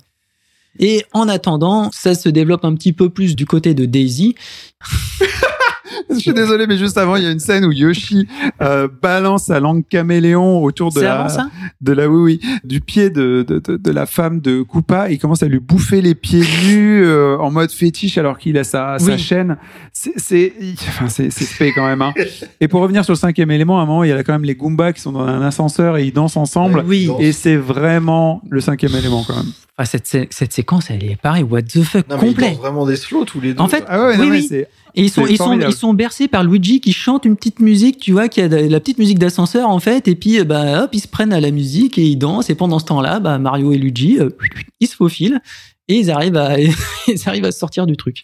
Et en attendant, ça se développe un petit peu plus du côté de Daisy. Je suis désolé, mais juste avant, il y a une scène où Yoshi euh, balance sa langue caméléon autour de la, avant ça? de la, oui, oui, du pied de, de, de, de la femme de Koopa. Il commence à lui bouffer les pieds nus euh, en mode fétiche alors qu'il a sa, sa chaîne. C'est, enfin, c'est, quand même. Hein. Et pour revenir sur le cinquième élément, à un moment, il y a quand même les Goombas qui sont dans un ascenseur et ils dansent ensemble. Oui. Et c'est vraiment le cinquième élément quand même. Enfin, cette, cette séquence, elle est pareil, what the fuck, Non, mais ils complet. vraiment des slows tous les deux. En fait, Ah ouais, non, oui, mais oui. Et ils sont, ils sont, ils sont bercés par Luigi qui chante une petite musique, tu vois, qui a de- la petite musique d'ascenseur en fait, et puis bah hop, ils se prennent à la musique et ils dansent. Et pendant ce temps-là, bah Mario et Luigi, euh, ils se faufilent et ils arrivent à, ils arrivent à sortir du truc.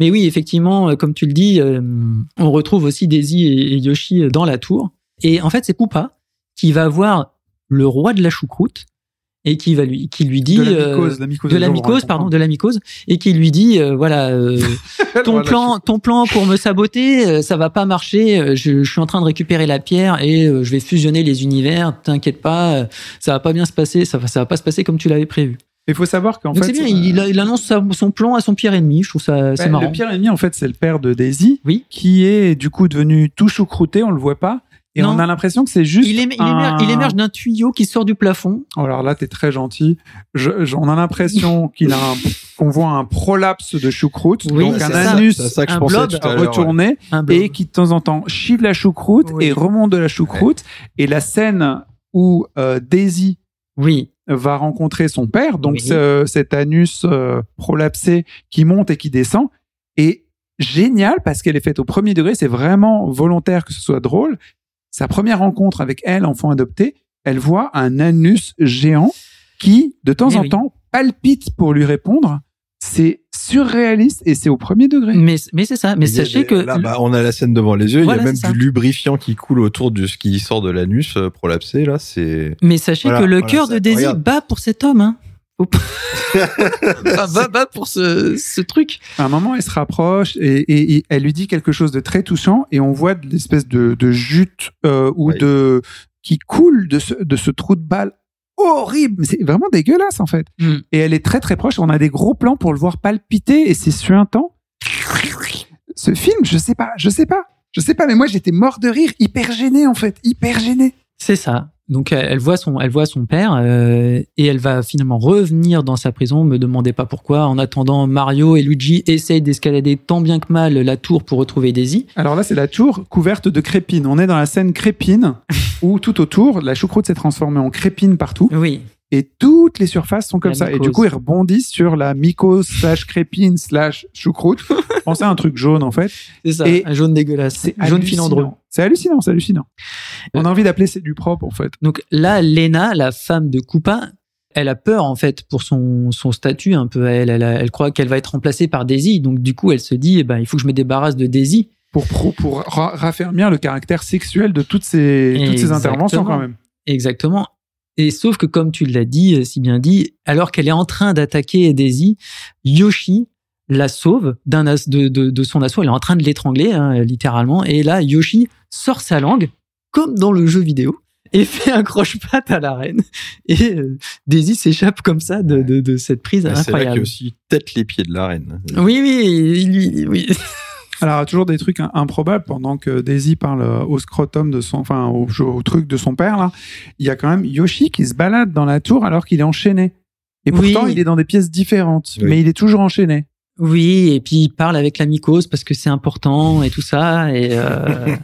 Mais oui, effectivement, euh, comme tu le dis, euh, on retrouve aussi Daisy et, et Yoshi dans la tour. Et en fait, c'est Koopa qui va voir le roi de la choucroute et qui va lui, qui lui dit de la euh, mycose, la mycose de la pardon, de la mycose, et qui lui dit, euh, voilà, euh, ton Voilà, plan, ton plan pour me saboter, euh, ça va pas marcher. euh, Je, je suis en train de récupérer la pierre et euh, je vais fusionner les univers. T'inquiète pas, euh, ça va pas bien se passer. Ça, va- ça va pas se passer comme tu l'avais prévu. Il faut savoir qu'en fait. c'est bien. Il, il annonce son plan à son pire ennemi. Je trouve ça c'est bah, marrant. Le pire ennemi, en fait, c'est le père de Daisy, Oui. qui est du coup devenu tout choucrouté, on le voit pas. Et Non. on a l'impression que c'est juste. Il, émer- il un- émerge, il émerge d'un tuyau qui sort du plafond. Oh, alors là, t'es très gentil. Je, je- on a l'impression qu'il a un, qu'on voit un prolapse de choucroute, Oui, donc un ça. anus ça que je un blob tout à l'heure. ouais. retourné et qui de temps en temps chie de la choucroute Oui. et remonte de la choucroute. Et la scène où euh, Daisy Oui. va rencontrer son père, donc Oui. cet anus euh, prolapsé qui monte et qui descend, est génial parce qu'elle est faite au premier degré, c'est vraiment volontaire que ce soit drôle. Sa première rencontre avec elle, enfant adopté, elle voit un anus géant qui, de temps Eh en oui. temps, palpite pour lui répondre. C'est surréaliste et c'est au premier degré. Mais, mais c'est ça. Mais Il sachez des- que là, bah, on a la scène devant les yeux. Voilà, il y a même du lubrifiant qui coule autour de ce qui sort de l'anus euh, prolapsé. Là, c'est. Mais sachez Voilà, que le voilà, cœur de Daisy regarde. bat pour cet homme. Hein. Enfin, pour ce, ce truc. À un moment, elle se rapproche et, et- et elle lui dit quelque chose de très touchant et on voit de l'espèce de, de jute euh, ou Oui. de qui coule de ce, de ce trou de balle horrible. Mais C'est vraiment dégueulasse en fait. Mm. Et elle est très très proche. On a des gros plans pour le voir palpiter et c'est suintant. Ce film, je sais pas, je sais pas, je sais pas. Mais moi, j'étais mort de rire, hyper gêné en fait, hyper gêné. C'est ça. Donc elle voit son, elle voit son père euh, et elle va finalement revenir dans sa prison. Me demandez pas pourquoi. En attendant, Mario et Luigi essayent d'escalader tant bien que mal la tour pour retrouver Daisy. Alors là, c'est la tour couverte de crépine. On est dans la scène crépine où tout autour, la choucroute s'est transformée en crépine partout. Oui. et toutes les surfaces sont comme La ça. Et du coup, ils rebondissent sur la mycose slash crépine slash choucroute. Pensez à un truc jaune en fait. C'est ça, Et un jaune dégueulasse. C'est Jaune filandreux. C'est hallucinant, c'est hallucinant. On a envie d'appeler c'est du propre en fait. Donc là, Lena, la femme de Koopa, elle a peur en fait pour son, son statut un peu. Elle, elle, elle croit qu'elle va être remplacée par Daisy. Donc du coup, elle se dit, eh ben, il faut que je me débarrasse de Daisy. Pour, pour ra- raffermir le caractère sexuel de toutes ces, toutes ces interventions quand même. Exactement. Et sauf que comme tu l'as dit, euh, si bien dit, alors qu'elle est en train d'attaquer Daisy, Yoshi la sauve d'un as- de, de, de son assaut. Elle est en train de l'étrangler, hein, littéralement. Et là, Yoshi sort sa langue, comme dans le jeu vidéo, et fait un croche-patte à la reine. Et euh, Daisy s'échappe comme ça de, de, de cette prise C'est là qu'il incroyable. aussi tête les pieds de la reine. Oui, oui, lui, oui. Alors, toujours des trucs im- improbables pendant que Daisy parle euh, au scrotum de son, enfin, au, au truc de son père, là. Il y a quand même Yoshi qui se balade dans la tour alors qu'il est enchaîné. Et Oui. pourtant, il est dans des pièces différentes, Oui. mais il est toujours enchaîné. Oui, et puis il parle avec la mycose parce que c'est important et tout ça. Et euh,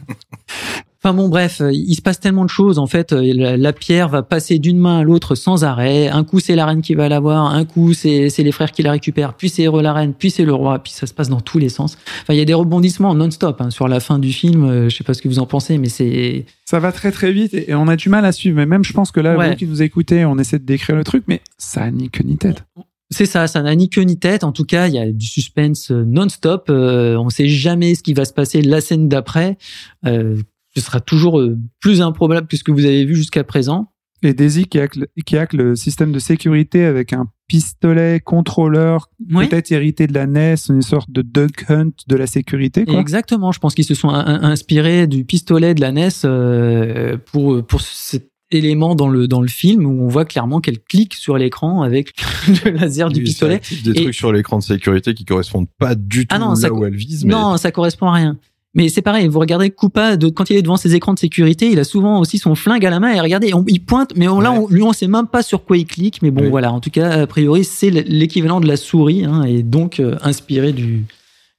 enfin bon, bref, il se passe tellement de choses. En fait, la, pierre va passer d'une main à l'autre sans arrêt. Un coup, c'est la reine qui va l'avoir. Un coup, c'est c'est les frères qui la récupèrent. Puis c'est la reine. Puis c'est le roi. Puis ça se passe dans tous les sens. Enfin, il y a des rebondissements non-stop hein, sur la fin du film. Euh, Je sais pas ce que vous en pensez, mais c'est Ça va très très vite et, et on a du mal à suivre. Mais même, je pense que là, Ouais. vous qui nous écoutez, on essaie de décrire le truc, mais ça a ni queue ni tête. C'est ça, ça n'a ni queue ni tête. En tout cas, il y a du suspense euh, non-stop. Euh, on sait jamais ce qui va se passer la scène d'après. Euh, ce sera toujours euh, plus improbable que ce que vous avez vu jusqu'à présent. Et Daisy qui hack, le- qui hack le système de sécurité avec un pistolet contrôleur, Oui. peut-être hérité de la NES, une sorte de Duck Hunt de la sécurité. Quoi. Exactement. Je pense qu'ils se sont in- in- inspirés du pistolet de la NES euh, pour pour cet élément dans le dans le film où on voit clairement qu'elle clique sur l'écran avec le laser du pistolet. Des Et- trucs sur l'écran de sécurité qui correspondent pas du tout Ah non, là ça où elle vise. Mais... Non, ça correspond à rien. Mais c'est pareil, vous regardez Koopa, de, quand il est devant ses écrans de sécurité, il a souvent aussi son flingue à la main et regardez, on- il pointe, mais on, là, Ouais. on, lui, on sait même pas sur quoi il clique. Mais bon, Oui. voilà, en tout cas, a priori, c'est l'équivalent de la souris, hein, et donc euh, inspiré du,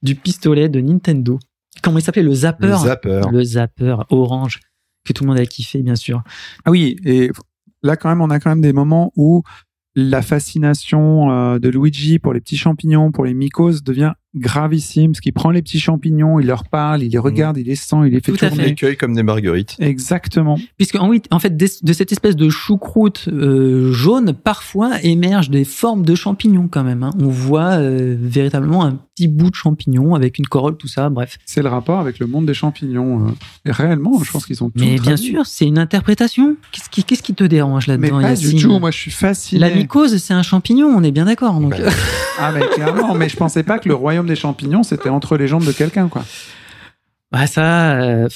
du pistolet de Nintendo. Comment il s'appelait? Le zapper? Le zapper. Le zapper orange, que tout le monde a kiffé, bien sûr. Ah oui, et là quand même, on a quand même des moments où la fascination euh, de Luigi pour les petits champignons, pour les mycoses, devient gravissime, parce qu'il prend les petits champignons, il leur parle, il les regarde, il les sent, il les fait Tout tourner. fait. les cueille comme des marguerites. Exactement. Puisque en, oui, en fait, de cette espèce de choucroute euh, jaune, parfois émergent des formes de champignons quand même. hein. On voit euh, véritablement un petit bout de champignon avec une corolle, tout ça, bref. C'est le rapport avec le monde des champignons. euh. Et réellement, je pense qu'ils ont tout Mais bien traduit. sûr, c'est une interprétation. Qu'est-ce qui, te dérange Mais là-dedans pas du tout, moi je suis fasciné. La mycose, c'est un champignon, on est bien d'accord. Donc, Bah, Ah mais clairement, mais je pensais pas que le royaume des champignons c'était entre les jambes de quelqu'un quoi. bah ça, euh,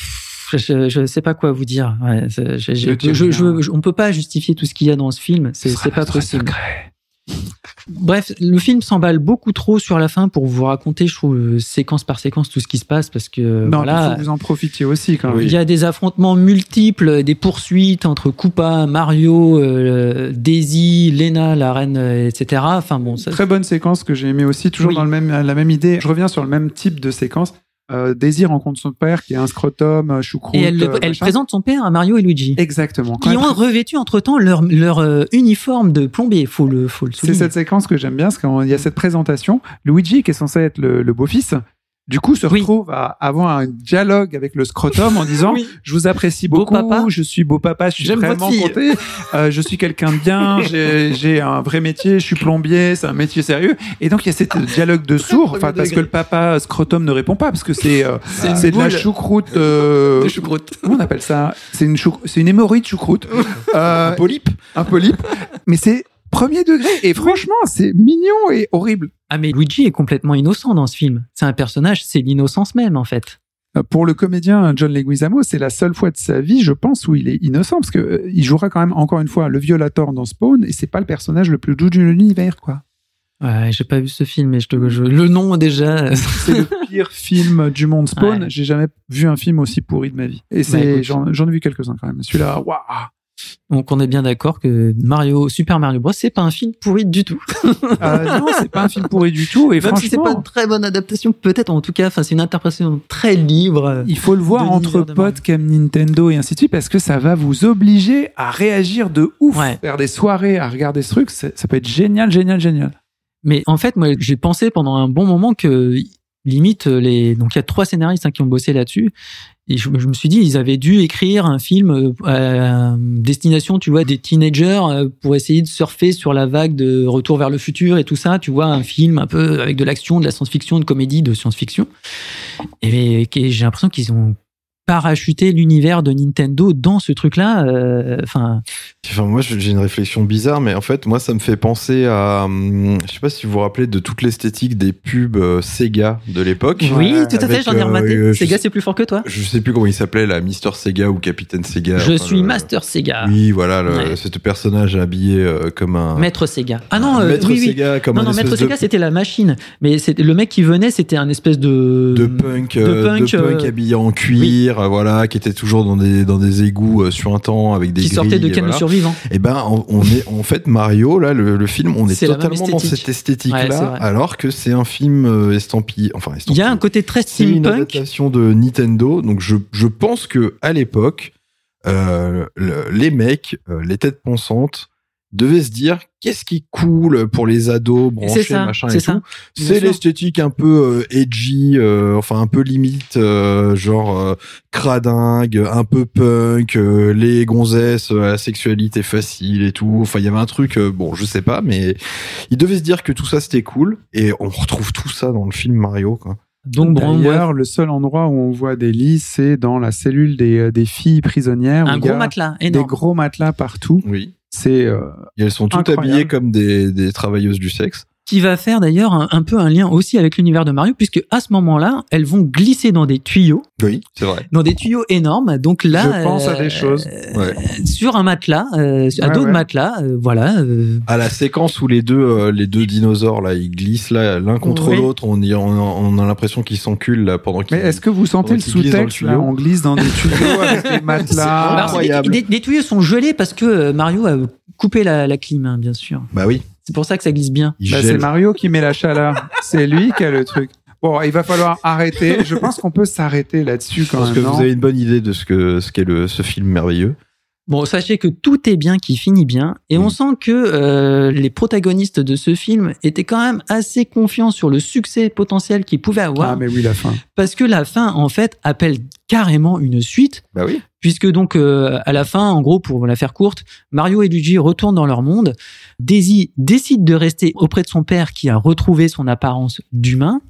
je, je sais pas quoi vous dire. Ouais, je- je- Ne je- on peut pas justifier tout ce qu'il y a dans ce film. C'est Ce pas possible. secret. Bref, le film s'emballe beaucoup trop sur la fin pour vous raconter, je trouve, euh, séquence par séquence, tout ce qui se passe, parce que Non, voilà, il faut que vous en profitiez aussi quand même. il y a des affrontements multiples, des poursuites entre Koopa, Mario, euh, Daisy, Lena, la reine, euh, etc. Enfin bon, ça, Très bonne séquence que j'ai aimé aussi, toujours Oui. dans le même, la même idée. Je reviens sur le même type de séquence. Euh, Daisy rencontre son père qui est un scrotum, euh, choucroute. et elle, le- euh, elle présente son père à Mario et Luigi, Exactement. qui ont revêtu entre temps leur, leur euh, uniforme de plombier. Faut le, faut le C'est cette séquence que j'aime bien, parce qu'il y a cette présentation. Luigi, qui est censé être le, le beau-fils, du coup se Oui. retrouve à avoir un dialogue avec le scrotum en disant Oui. je vous apprécie Beau beaucoup, je suis beau papa, je suis vraiment compté, euh, je suis quelqu'un de bien, j'ai j'ai un vrai métier, je suis plombier, c'est un métier sérieux. Et donc il y a cette dialogue de sourd, enfin parce que le papa scrotum ne répond pas parce que c'est euh, une c'est de la choucroute. euh, de choucroute. On appelle ça? C'est une chou- c'est une hémorroïde choucroute. Euh, un polype. Un polype. Mais c'est premier degré et franchement c'est mignon et horrible. Ah mais Luigi est complètement innocent dans ce film. C'est un personnage, c'est l'innocence même en fait. Euh, Pour le comédien John Leguizamo, c'est la seule fois de sa vie, je pense, où il est innocent, parce que euh, il jouera quand même encore une fois le violator dans Spawn, et c'est pas le personnage le plus doux de l'univers, quoi. Ouais, j'ai pas vu ce film, mais je te, je- le nom déjà. C'est le pire film du monde Spawn. Ouais. J'ai jamais vu un film aussi pourri de ma vie. Et c'est, j'en, j'en ai vu quelques-uns quand même. Celui-là, waouh. Donc on est bien d'accord que Mario, Super Mario Bros, c'est pas un film pourri du tout. Euh, non, c'est pas un film pourri du tout. Et Même si c'est franchement, pas une très bonne adaptation, peut-être en tout cas, enfin c'est une interprétation très libre. il faut le voir entre potes comme Nintendo et ainsi de suite parce que ça va vous obliger à réagir de ouf, faire des soirées, à regarder ce truc. Ça peut être génial, génial, génial. Mais en fait, moi, j'ai pensé pendant un bon moment que limite les donc il y a trois scénaristes hein, qui ont bossé là-dessus. Et je, je me suis dit ils avaient dû écrire un film euh, à destination tu vois des teenagers euh, pour essayer de surfer sur la vague de Retour vers le futur et tout ça tu vois un film un peu avec de l'action de la science-fiction de comédie de science-fiction. Et, et j'ai l'impression qu'ils ont parachuté l'univers de Nintendo dans ce truc-là euh, enfin moi, j'ai une réflexion bizarre, mais en fait, moi, ça me fait penser à. hum, Je sais pas si vous vous rappelez de toute l'esthétique des pubs euh, Sega de l'époque. oui tout à fait j'en ai euh, rematé euh, Sega c'est plus fort que toi Je sais plus comment il s'appelait, là, Mister Sega ou Capitaine Sega. je enfin, suis le- Master Sega Oui, voilà, le, Ouais. ce personnage habillé euh, comme un. Maître Sega. Ah non, euh, Maître oui, oui. Sega, comme non, un non, Maître de- Sega, c'était la machine. Mais c'était le mec qui venait, c'était un espèce de de punk, de euh, punk, de punk euh, habillé en cuir, euh, voilà, qui était toujours dans des dans des égouts euh, suintants avec des qui sortait de le voilà. survivant. Et ben, on, on est en fait Mario là, le, le film, on est, totalement dans cette esthétique Ouais, c'est là, vrai. alors que c'est un film euh, estampillé, enfin Il y estampillé. a un côté très C'est une steampunk. adaptation de Nintendo, donc je, je pense que à l'époque, euh, le- les mecs, euh, les têtes pensantes, devaient se dire qu'est-ce qui est cool pour les ados branchés, ça, machin c'est et ça. tout. C'est l'esthétique un peu euh, edgy, euh, enfin un peu limite, euh, genre euh, cradingue, un peu punk, euh, les gonzesses, euh, la sexualité facile et tout. Enfin, il y avait un truc, euh, bon, je sais pas, mais ils devaient se dire que tout ça c'était cool, et on retrouve tout ça dans le film Mario, quoi. Donc, D'ailleurs, le seul endroit où on voit des lits, c'est dans la cellule des, des filles prisonnières. un il gros matelas Des énorme. gros matelas partout. Oui. C'est euh, elles sont toutes Incroyable. habillées comme des, des travailleuses du sexe. Qui va faire d'ailleurs un, un peu un lien aussi avec l'univers de Mario, puisque à ce moment-là, elles vont glisser dans des tuyaux, Oui, c'est vrai. dans des tuyaux énormes. Donc là, Je pense à des choses. Ouais. sur un matelas, euh, à Ouais, dos de ouais. matelas, euh, voilà. euh, À la séquence où les deux, euh, les deux dinosaures là, ils glissent là l'un contre Oui. l'autre, on, y- on, on a l'impression qu'ils s'enculent là pendant qu'ils. Mais est-ce que vous sentez le sous-texte là. On glisse dans des tuyaux avec des matelas. des- incroyable. des, des tuyaux sont gelés parce que euh, Mario a coupé la, la clim, hein, bien sûr. Bah oui. C'est pour ça que ça glisse bien. Bah, c'est. Mario qui met la chaleur. c'est lui qui a le truc. Bon, il va falloir arrêter. Je pense qu'on peut s'arrêter là-dessus Je quand pense même. que vous avez une bonne idée de ce que ce qu'est le ce film merveilleux. Bon, sachez que tout est bien qui finit bien, et on sent que euh, les protagonistes de ce film étaient quand même assez confiants sur le succès potentiel qu'ils pouvaient avoir, Ah, mais oui, la fin. parce que la fin, en fait, appelle carrément une suite, Bah oui. puisque donc euh, à la fin, en gros, pour la faire courte, Mario et Luigi retournent dans leur monde. Daisy décide de rester auprès de son père qui a retrouvé son apparence d'humain.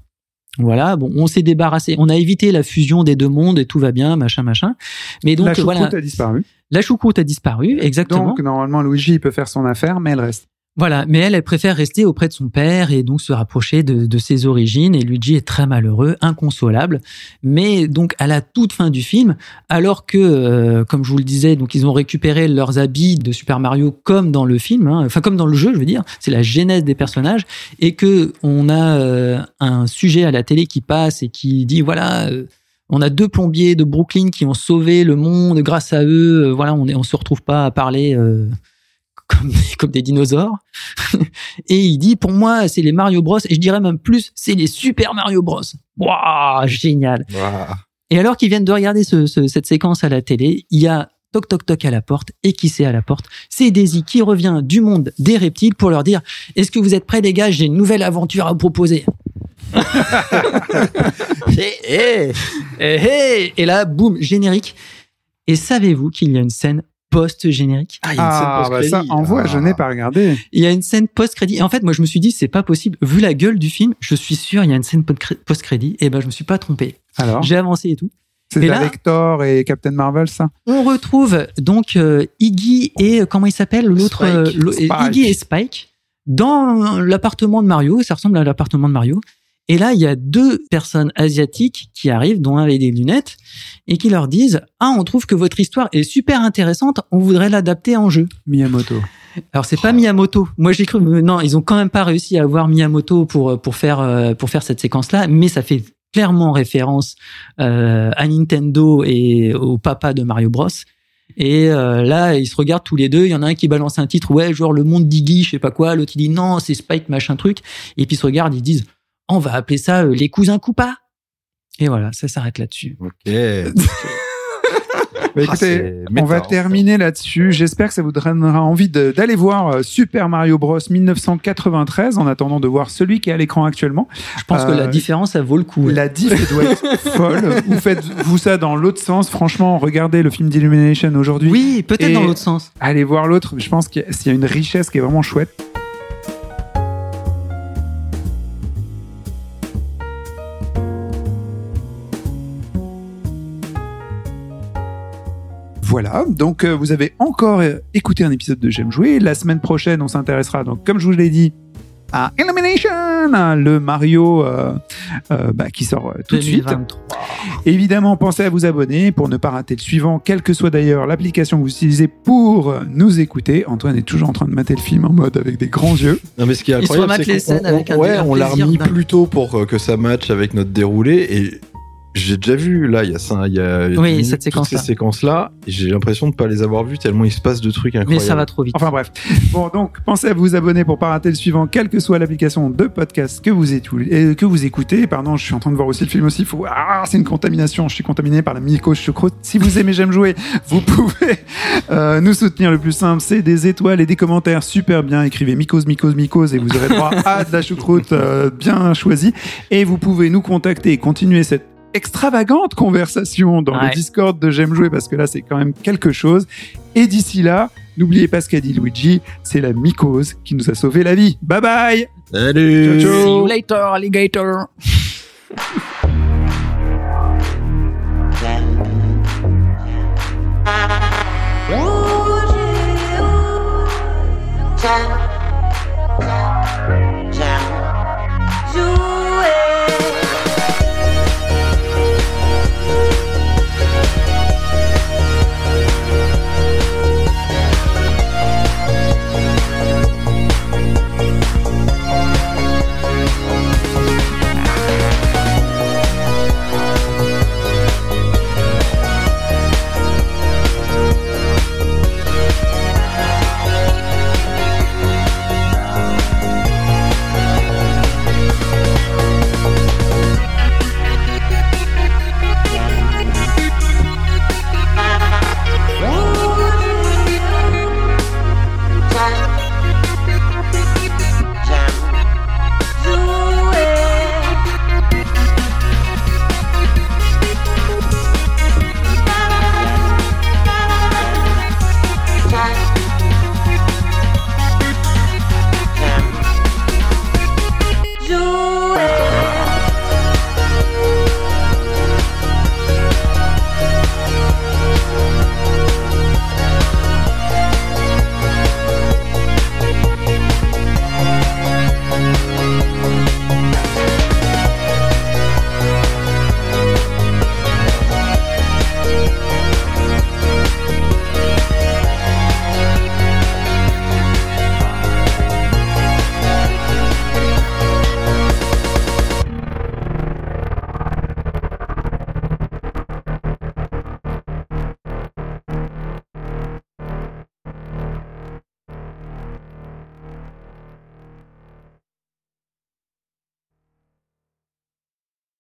Voilà, bon, on s'est débarrassé, on a évité la fusion des deux mondes et tout va bien, machin, machin. Mais donc la voilà, a disparu. La choucroute a disparu, exactement. Donc, normalement, Luigi, il peut faire son affaire, mais elle reste. Voilà, mais elle, elle préfère rester auprès de son père et donc se rapprocher de, de ses origines. Et Luigi est très malheureux, inconsolable. Mais donc à la toute fin du film, alors que, euh, comme je vous le disais, donc ils ont récupéré leurs habits de Super Mario comme dans le film, hein, enfin comme dans le jeu, je veux dire, c'est la genèse des personnages, et que on a euh, un sujet à la télé qui passe et qui dit voilà. euh, on a deux plombiers de Brooklyn qui ont sauvé le monde grâce à eux. Euh, Voilà, on on se retrouve pas à parler euh, comme, des- comme des dinosaures. et il dit, pour moi, c'est les Mario Bros. Et je dirais même plus, c'est les Super Mario Bros. Waouh, génial. Et alors qu'ils viennent de regarder ce- ce- cette séquence à la télé, il y a toc toc toc à la porte. Et qui c'est à la porte? C'est Daisy qui revient du monde des reptiles pour leur dire, est-ce que vous êtes prêts les gars? J'ai une nouvelle aventure à vous proposer. Et, et, et, et là, boum, générique. Et savez-vous qu'il y a une scène post-générique Ah, bah ça, envoie, je n'ai pas regardé. il y a une scène post-crédit. Et en fait, moi, je me suis dit, c'est pas possible. Vu la gueule du film, je suis sûr, il y a une scène post-crédit. Et ben, je me suis pas trompé. Alors J'ai avancé et tout. C'est avec Thor et Captain Marvel, ça On retrouve donc euh, Iggy et euh, comment il s'appelle l'autre Spike. euh. Iggy et Spike dans l'appartement de Mario. Ça ressemble à l'appartement de Mario. Et là, il y a deux personnes asiatiques qui arrivent, dont un avec des lunettes, et qui leur disent Ah, on trouve que votre histoire est super intéressante. On voudrait l'adapter en jeu. Miyamoto. Alors c'est pas Miyamoto. Moi j'ai cru non, ils ont quand même pas réussi à avoir Miyamoto pour pour faire euh, pour faire cette séquence là, mais ça fait clairement référence euh, à Nintendo et au papa de Mario Bros. Et euh, là, ils se regardent tous les deux. Il y en a un qui balance un titre, ouais, genre le monde d'Iggy, je sais pas quoi. L'autre il dit non, c'est Spike, machin truc. Et puis ils se regardent, ils disent, on va appeler ça euh, les cousins Coupa. Et voilà, ça s'arrête là-dessus. Ok. Bah, Ah, écoutez, on va terminer là-dessus. J'espère que ça vous donnera envie d'aller voir euh, Super Mario Bros 1993 en attendant de voir celui qui est à l'écran actuellement. Je pense que Euh, la différence, ça vaut le coup. La diff doit être folle. Vous faites-vous ça dans l'autre sens? Franchement, regardez le film d'Illumination aujourd'hui. Oui, peut-être dans l'autre sens. Allez voir l'autre. Je pense qu'il y a une richesse qui est vraiment chouette. Voilà, donc euh, vous avez encore euh, écouté un épisode de J'aime jouer. La semaine prochaine, on s'intéressera, donc comme je vous l'ai dit, à Illumination, le Mario euh, euh, bah, qui sort euh, tout de suite. 2023. Évidemment, pensez à vous abonner pour ne pas rater le suivant, quelle que soit d'ailleurs l'application que vous utilisez pour nous écouter. Antoine est toujours en train de mater le film en mode avec des grands yeux. Non mais ce qui est incroyable, c'est les qu'on scènes avec un on- ouais, délire on l'a remis dingue. plus tôt pour que ça matche avec notre déroulé et j'ai déjà vu là, il y a ça, il y a Oui, minutes, cette toutes séquence-là. ces séquences là, et j'ai l'impression de pas les avoir vues tellement il se passe de trucs incroyables. Mais ça va trop vite. Enfin bref. Bon, donc pensez à vous abonner pour pas rater le suivant, quelle que soit l'application de podcast que vous, que vous écoutez. Pardon, je suis en train de voir aussi le film aussi. Faut... Ah, c'est une contamination. Je suis contaminé par la mycose choucroute. Si vous aimez J'aime jouer, vous pouvez euh, nous soutenir. Le plus simple, c'est des étoiles et des commentaires super bien. Écrivez mycose, mycose, mycose et vous aurez droit à de la choucroute euh, bien choisie. Et vous pouvez nous contacter et continuer cette extravagante conversation dans le Discord de J'aime jouer parce que là, c'est quand même quelque chose. Et d'ici là, n'oubliez pas ce qu'a dit Luigi, c'est la mycose qui nous a sauvé la vie. Bye bye! Salut! See you later, alligator! Oh.